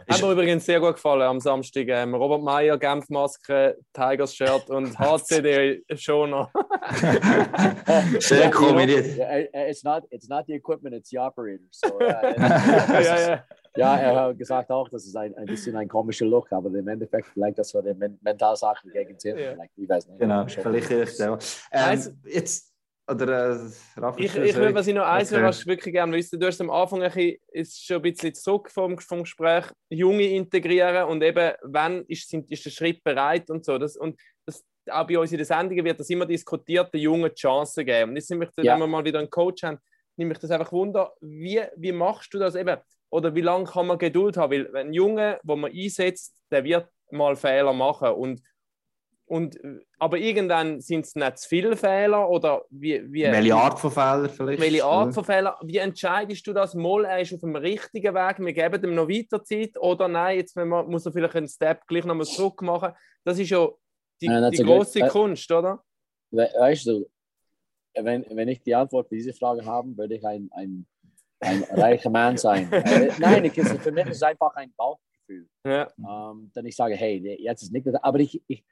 Hat mir übrigens sehr gut gefallen am Samstag. Ähm, Robert Meyer, Genf-Maske, Tigers-Shirt und *laughs* HCD Schoner. *laughs* Sehr kombiniert. Yeah, uh, it's not, it's not the equipment, it's the operator. So, *laughs* uh, ja, ja. Ja, er hat gesagt auch, das ist ein, ein bisschen ein komischer Look, aber im Endeffekt vielleicht das so eine Men Mentalsache gegen Zehn. Ja. Vielleicht, ich weiß nicht. Genau, vielleicht hilft es. Ähm, jetzt, oder äh, Rafa, Ich, ich will, was ich noch eins Okay. was ich wirklich gerne wissen. Du hast am Anfang ein bisschen, ist schon ein bisschen zurück vom, vom Gespräch, Junge integrieren und eben, wann ist, sind, ist der Schritt bereit und so. Das, und das, auch bei uns in den Sendungen wird das immer diskutiert, den Jungen die Chance geben. Und jetzt nämlich, Ja. wenn wir mal wieder einen Coach haben, nehme ich das einfach wunder, wie, wie machst du das eben? Oder wie lange kann man Geduld haben? Weil ein Junge, wo man einsetzt, der wird mal Fehler machen. Und, und, aber irgendwann sind es nicht zu viele Fehler oder wie, wie, Welche Art von Fehler vielleicht? welche Art von Fehler? Wie entscheidest du das? Mal, er ist auf dem richtigen Weg, wir geben ihm noch weiter Zeit oder nein, jetzt wenn man, muss er vielleicht einen Step gleich nochmal zurück machen. Das ist ja die, that's die good- große that- Kunst, oder? We weißt du, wenn, wenn ich die Antwort für diese Frage habe, würde ich ein, ein, ein reicher Mann sein. *laughs* Äh, Nein, ich, für mich ist es einfach ein Bauchgefühl. Ja. ähm, dann ich sage, hey, jetzt ist nicht, aber ich, ich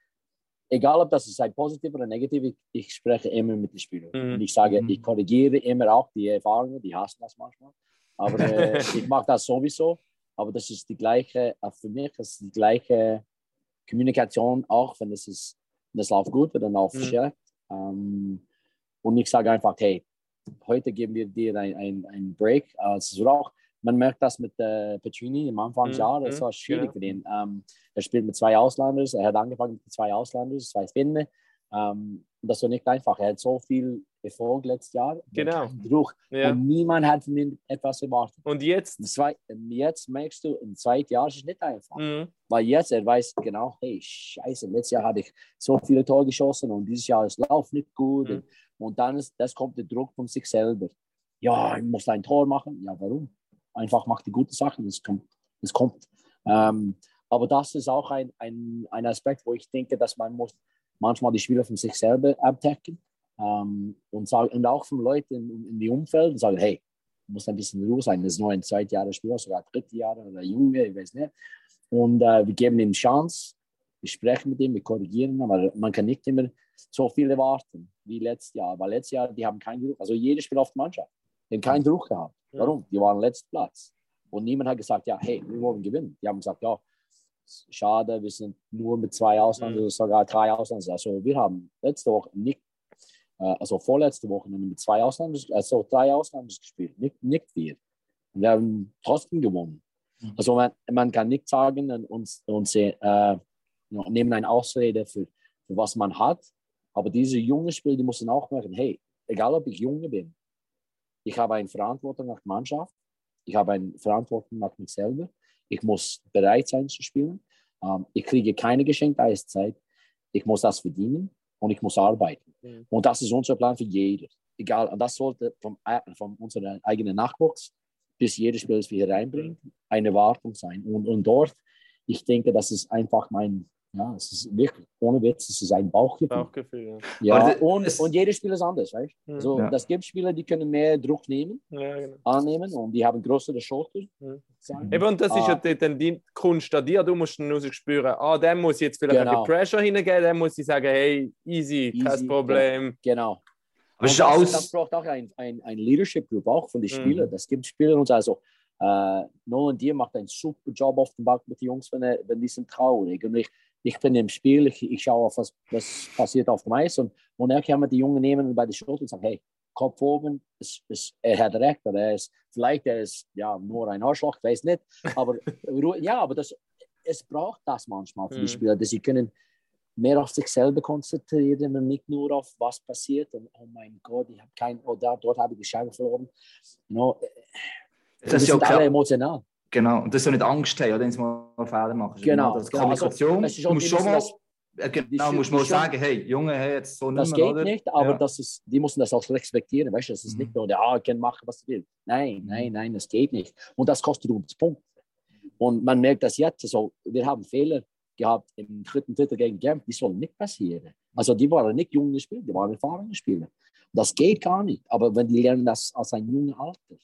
egal ob das ist positiv oder negativ, ich, ich spreche immer mit den Spielern. Mhm. Und ich sage, Mhm. ich korrigiere immer auch die Erfahrungen, die hassen das manchmal. Aber äh, *laughs* ich mache das sowieso. Aber das ist die gleiche, äh, für mich ist die gleiche Kommunikation, auch wenn es ist, wenn das läuft gut oder läuft Mhm. schlecht. Ähm, und ich sage einfach, hey, heute geben wir dir ein, ein, ein Break. Also auch, man merkt das mit äh, Petrini im Anfangsjahr, Mhm, das war schwierig genau. für ihn. Ähm, er spielt mit zwei Ausländern, er hat angefangen mit zwei Ausländern, zwei Finnen. Ähm, das war nicht einfach. Er hat so viel Erfolg letztes Jahr. Genau. Druck. Ja. Und niemand hat von ihm etwas erwartet. Und jetzt? Zwei, jetzt merkst du, im zweiten Jahr ist es nicht einfach. Mhm. Weil jetzt, er weiß genau, hey, scheiße, letztes Jahr hatte ich so viele Tore geschossen und dieses Jahr es läuft nicht gut. Mhm. Und dann ist, das kommt der Druck von sich selber. Ja, ich muss ein Tor machen. Ja, warum? Einfach mach die guten Sachen, es kommt. Es kommt. Ähm, aber das ist auch ein, ein, ein Aspekt, wo ich denke, dass man muss manchmal die Spieler von sich selber abdecken ähm, und, sagen, und auch von Leuten in, in die Umfeld und sagen, hey, muss ein bisschen Ruhe sein. Das ist nur ein Zweitjahresspieler, sogar dritte Jahre oder Junge, ich weiß nicht. Und äh, wir geben ihm Chance, wir sprechen mit ihm, wir korrigieren, aber man kann nicht immer so viel erwarten wie letztes Jahr. Weil letztes Jahr, die haben keinen Druck, also jedes Spiel auf der Mannschaft, die haben keinen Druck gehabt. Warum? Die waren letzter Platz. Und niemand hat gesagt, ja, hey, wir wollen gewinnen. Die haben gesagt, ja, schade, wir sind nur mit zwei Ausländern, Mhm. sogar drei Ausländern. Also wir haben letzte Woche nicht, äh, also vorletzte Woche mit zwei Ausländern, also drei Ausländern gespielt, nicht, nicht vier. Und wir haben trotzdem gewonnen. Also man, man kann nicht sagen und, und, äh, nehmen eine Ausrede für, für was man hat. Aber diese jungen Spieler, die müssen auch merken, hey, egal ob ich Junge bin, ich habe eine Verantwortung nach Mannschaft, ich habe eine Verantwortung nach mir selber, ich muss bereit sein zu spielen, ähm, ich kriege keine geschenkte Eiszeit, ich muss das verdienen und ich muss arbeiten. Mhm. Und das ist unser Plan für jeder. Egal, und das sollte äh, von unserer eigenen Nachwuchs bis jedes Spiel, das wir hier reinbringen, eine Erwartung sein. Und, und dort, ich denke, das ist einfach mein, ja, es ist wirklich, ohne Witz, es ist ein Bauchgefühl. Bauchgefühl. Ja. Ja, und, und jedes Spiel ist anders, weißt du? Mhm. Also, Ja. Das gibt Spieler, die können mehr Druck nehmen, Ja, genau. annehmen und die haben größere Schulter. Mhm. Eben, und das ist ja Ah. die- dann die Kunst an dir. Du musst dann spüren, ah, dem muss ich jetzt vielleicht ein Genau. bisschen Pressure hingeben, dem muss ich sagen, hey, easy, kein Easy, Problem. Genau. Aber es ist Und das, alles. das braucht auch ein, ein, ein Leadership Group, auch von den Mhm. Spielern. Das gibt Spieler und also äh, Nolan Dier macht einen super Job auf dem Bank mit den Jungs, wenn, er, wenn die sind traurig. Und ich, ich bin im Spiel, ich, ich schaue auf was, was passiert auf dem Eis und, und er kann mit die Jungen nehmen bei der Schulter und sagen, hey, Kopf oben, es, es, er hat recht, oder er ist, vielleicht er ist ja nur ein Arschloch, ich weiß nicht, aber *laughs* ja, aber das, es braucht das manchmal für Mhm. die Spieler, dass sie können mehr auf sich selber konzentrieren und nicht nur auf was passiert und oh mein Gott, ich habe kein, oder dort habe ich die Scheibe verloren. You know, Das ist ja alle klar. emotional. Genau. Und das soll nicht Angst haben, oder, wenn sie mal Fehler machen. Genau, Das genau. Also, Kommunikation. ist du schon- musst schon mal. genau, schon- musst mal die schon- sagen, hey, Junge, hey, jetzt so Das geht oder? nicht, aber Ja. das ist, die müssen das auch respektieren. Weißt du, das ist Mhm. nicht nur, der, ah, ich kann machen, was ich will. Nein, nein, nein, das geht nicht. Und das kostet uns Punkte. Und man merkt das jetzt. Also, wir haben Fehler gehabt im dritten Drittel gegen Genf, die sollen nicht passieren. Also die waren nicht junge Spieler, die waren erfahrene Spieler. Das geht gar nicht. Aber wenn die lernen das als ein junges Alter,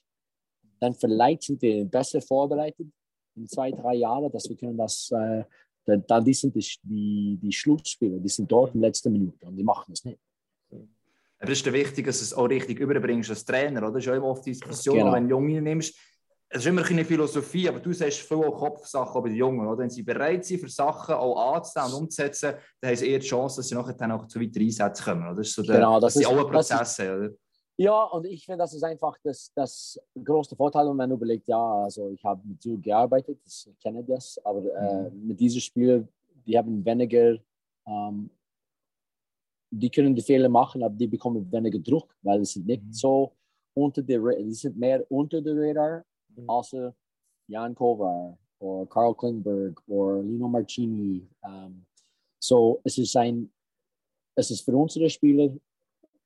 dann vielleicht sind wir besser vorbereitet in zwei, drei Jahren, dass wir können das, äh, dann, die sind die, die, Schlussspieler, die sind dort in letzter Minute und die machen das nicht. Aber das ist wichtig, dass du es auch richtig überbringst als Trainer, oder? Das ist ja immer oft die Diskussion, Genau. wenn du Junge nimmst. Es ist immer eine Philosophie, aber du sagst viel auch Kopfsachen auch bei den Jungen, oder? Wenn sie bereit sind, für Sachen auch anzunehmen und umzusetzen, dann haben sie eher die Chance, dass sie nachher dann auch zu weiteren Einsätzen kommen. Oder? Das ist so der, Genau, das sie ist- auch das ist- oder? Ja, und ich finde, das ist einfach das, das große Vorteil, wenn man überlegt, ja, also ich habe mit Zug gearbeitet, ich kenne das, aber äh, mit diesen Spielern, die haben weniger, ähm, die können die Fehler machen, aber die bekommen weniger Druck, weil sie nicht Mhm. so unter der, die sind mehr unter der Radar, Mhm. außer Jan Kovar oder Carl Klingberg oder Lino Marcini. Ähm, so, es ist ein, es ist für unsere Spieler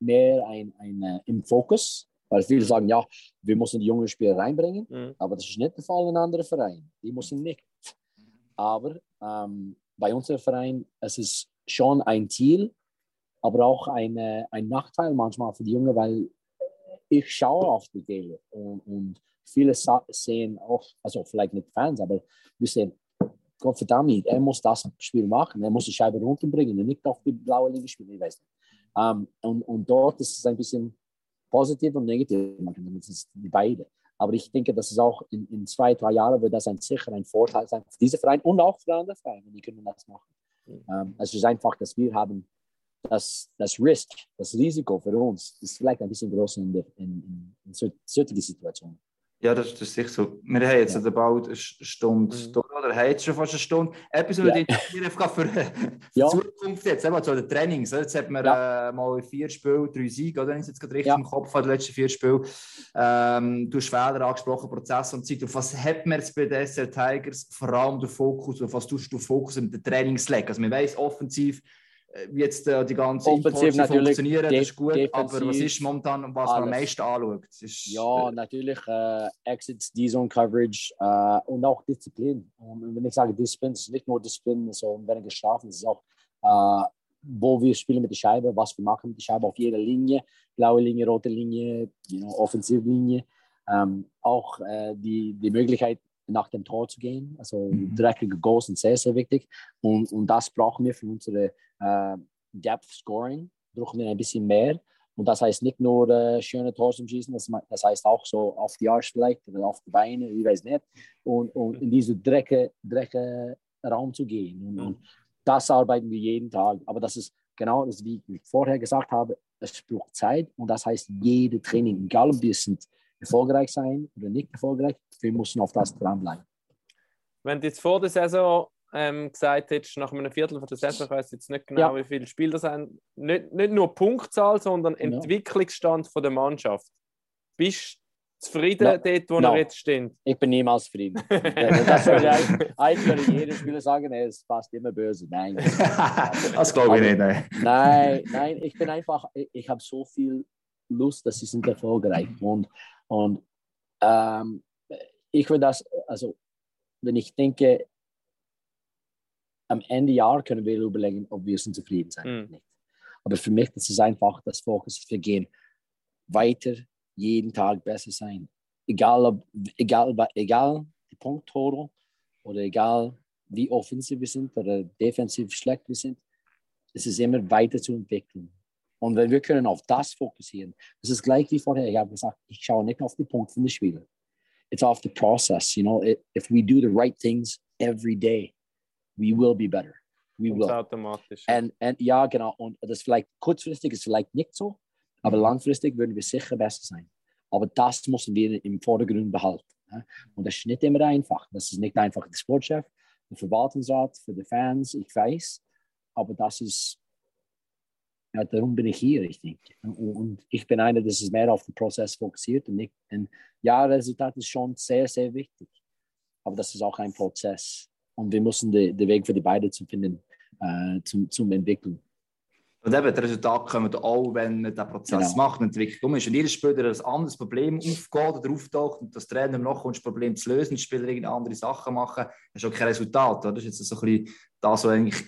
mehr ein, ein äh, im Fokus, weil viele sagen, ja, wir müssen die jungen Spieler reinbringen, Mhm. aber das ist nicht der Fall in anderen Vereinen. Die müssen nicht. Aber ähm, bei unserem Verein es ist schon ein Ziel, aber auch eine, ein Nachteil manchmal für die Jungen, weil ich schaue auf die Fehler und, und viele sehen auch, also vielleicht nicht Fans, aber wir sehen, Gott verdammt, er muss das Spiel machen, er muss die Scheibe runterbringen und nicht auf die blaue Linie spielen, ich weiß nicht. Ähm, und, und dort ist es ein bisschen positiv und negativ, das ist die beide. Aber ich denke, dass es auch in, in zwei, drei Jahren wird das ein sicher ein Vorteil sein für diese Verein und auch für andere Vereine, die können das machen. Mhm. Ähm, es ist einfach, dass wir haben das, das Risk, das Risiko für uns ist vielleicht ein bisschen größer in, der, in, in, in so- solchen Situationen. Ja, das, das ist sicher so. Wir haben jetzt Ja. bald eine Stunde Mhm. durch, oder haben jetzt schon fast eine Stunde. Etwas, was Ja. ich interessiere, einfach für, für Ja. die Zukunft jetzt, eben zu den Trainings. Jetzt hat man äh, mal vier Spiele, drei Siege, oder? Wenn ich jetzt gerade richtig Ja. im Kopf habe, die letzten vier Spiele. Ähm, du hast Fehler angesprochen, Prozess und Zeit. Auf was hat man jetzt bei den SR Tigers vor allem den Fokus, auf was tust du Fokus in den Trainings legen? Also man weiß offensiv, äh, jetzt äh, die ganzen Offensiv Impulse natürlich, funktionieren, das ist gut, aber was ist momentan, was man am alles. meisten anschaut? Ist, Ja, natürlich äh, Exits, D-Zone Coverage äh, und auch Disziplin. Und wenn ich sage Disziplin, es ist nicht nur Disziplin, so weniger Strafen, es ist auch, äh, wo wir spielen mit der Scheibe, was wir machen mit der Scheibe auf jeder Linie, blaue Linie, rote Linie, you know, Offensivlinie. Ähm, auch äh, die, die Möglichkeit, nach dem Tor zu gehen. Also Mhm. dreckige Goals sind sehr, sehr wichtig. Und, und das brauchen wir für unsere äh, Depth Scoring. Brauchen wir ein bisschen mehr. Und das heißt nicht nur äh, schöne Tore zum Schießen, das, das heißt auch so auf die Arsch vielleicht oder auf die Beine, ich weiß nicht. Und, und in diese drecke, drecke Raum zu gehen. Und, und das arbeiten wir jeden Tag. Aber das ist genau das, wie ich vorher gesagt habe, es braucht Zeit und das heißt jede Training, egal ob wir sind erfolgreich sein oder nicht erfolgreich, wir müssen auf das dranbleiben. Wenn du jetzt vor der Saison ähm, gesagt hättest, nach einem Viertel von der Saison, ich weiß jetzt nicht genau, Ja. wie viele Spiele das sind, nicht, nicht nur Punktzahl, sondern Genau. Entwicklungsstand von der Mannschaft. Bist du zufrieden No. dort, wo No. er jetzt steht? Ich bin niemals zufrieden. *laughs* das würde eigentlich, eigentlich jeder Spieler sagen, er ist fast immer böse. Nein. *laughs* das glaube ich nicht. Nein. Nein, nein, ich bin einfach, ich, ich habe so viel Lust, dass sie sind erfolgreich. Und, und ähm, ich würde das, also wenn ich denke, am Ende Jahr können wir überlegen, ob wir sind zufrieden sein oder Mhm. nicht. Aber für mich das ist einfach das Fokus, wir gehen weiter, jeden Tag besser sein. Egal, ob, egal, egal die Punkttore oder egal wie offensiv wir sind oder defensiv schlecht wir sind, es ist immer weiter zu entwickeln. Und wenn wir können auf das fokussieren, das ist gleich wie vorher, ich habe gesagt, ich schaue nicht auf die Punkte von den Spielern. It's off the process, you know, if we do the right things every day, we will be better. We will. automatisch. And, and, ja, genau. Und das vielleicht kurzfristig ist vielleicht nicht so, aber langfristig würden wir sicher besser sein. Aber das müssen wir im Vordergrund behalten. ne? Und das ist nicht immer einfach. Das ist nicht einfach der Sportchef, der Verwaltungsrat, für die Fans, ich weiß. Aber das ist, ja, darum bin ich hier, ich denke. Und und ich bin einer, das ist mehr auf den Prozess fokussiert und nicht, und ja, Resultat ist schon sehr, sehr wichtig. Aber das ist auch ein Prozess. Und wir müssen den den Weg für die beiden zu finden, äh, zum, zum Entwickeln. Und eben, die Resultate kommen auch, wenn man den Prozess Genau. macht und entwickelt. Um ist, wenn jedes Spieler ein anderes Problem aufgeht oder auftaucht und das Trainer noch kommt, das Problem zu lösen, die Spieler irgendeine andere Sachen machen, das ist auch kein Resultat. Oder? Das ist jetzt so ein bisschen das, was eigentlich,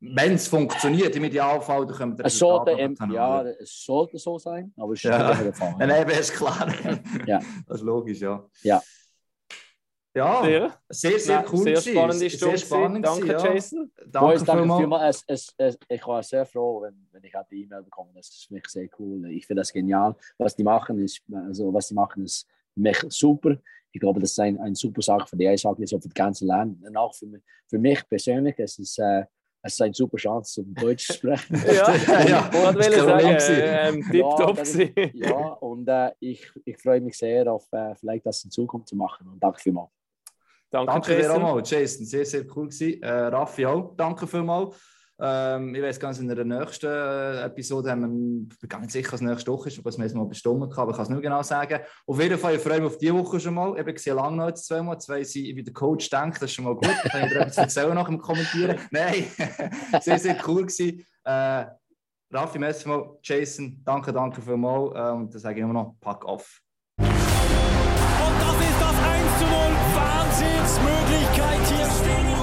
wenn es funktioniert, im Idealfall, dann können wir Es sollte, haben. ja, es sollte so sein, aber es ist Ja. nicht Fall. Nein, ist klar. Ja. *laughs* Das ist logisch, ja. Ja. Ja, Sehr, sehr, sehr cool. sehr spannende Sehr Stunde. spannend Danke, ja. Jason. Boys, Danke danke vielmals. vielmals. Es, es, ich war sehr froh, wenn, wenn ich die E-Mail bekomme. Das ist für mich sehr cool. Ich finde das genial. Was die machen, ist, also was die machen, ist mich super. Ich glaube, das ist ein, ein super Sache für die Eishockey, so für das ganze Land. Und auch für, mich- für mich persönlich, es ist, äh, es ist eine super Chance, um Deutsch zu sprechen. *laughs* Ja, Ja, ich wollte das sagen, äh, ähm, *laughs* Ja, tipptopp gewesen. *laughs* Ja, und äh, ich, ich freue mich sehr auf äh, vielleicht das in Zukunft zu machen. Und danke vielmals. Danke, Danke dir auch mal, Jason. Sehr, sehr cool gewesen. Äh, Raffi auch. Danke vielmals. Ähm, ich weiß ganz in der nächsten äh, Episode haben wir, ich bin nicht sicher, was nächste Woche ist, was wir jetzt mal bestimmen kann, aber ich kann es nicht genau sagen. Auf jeden Fall, freue ich mich auf diese Woche schon mal. Eben, ich sehe lange noch jetzt zweimal, zwei sind, wie der Coach denkt, das ist schon mal gut. Kann ich dir etwas erzählen nach dem Kommentieren? *laughs* Nein, *laughs* sehr, sehr cool gewesen. Äh, Raffi, merci mal. Jason, danke, danke für mal. Äh, und das sage ich immer noch, pack auf. Und das ist das 1 zu 0. Wahnsinnsmöglichkeit hier. stehen.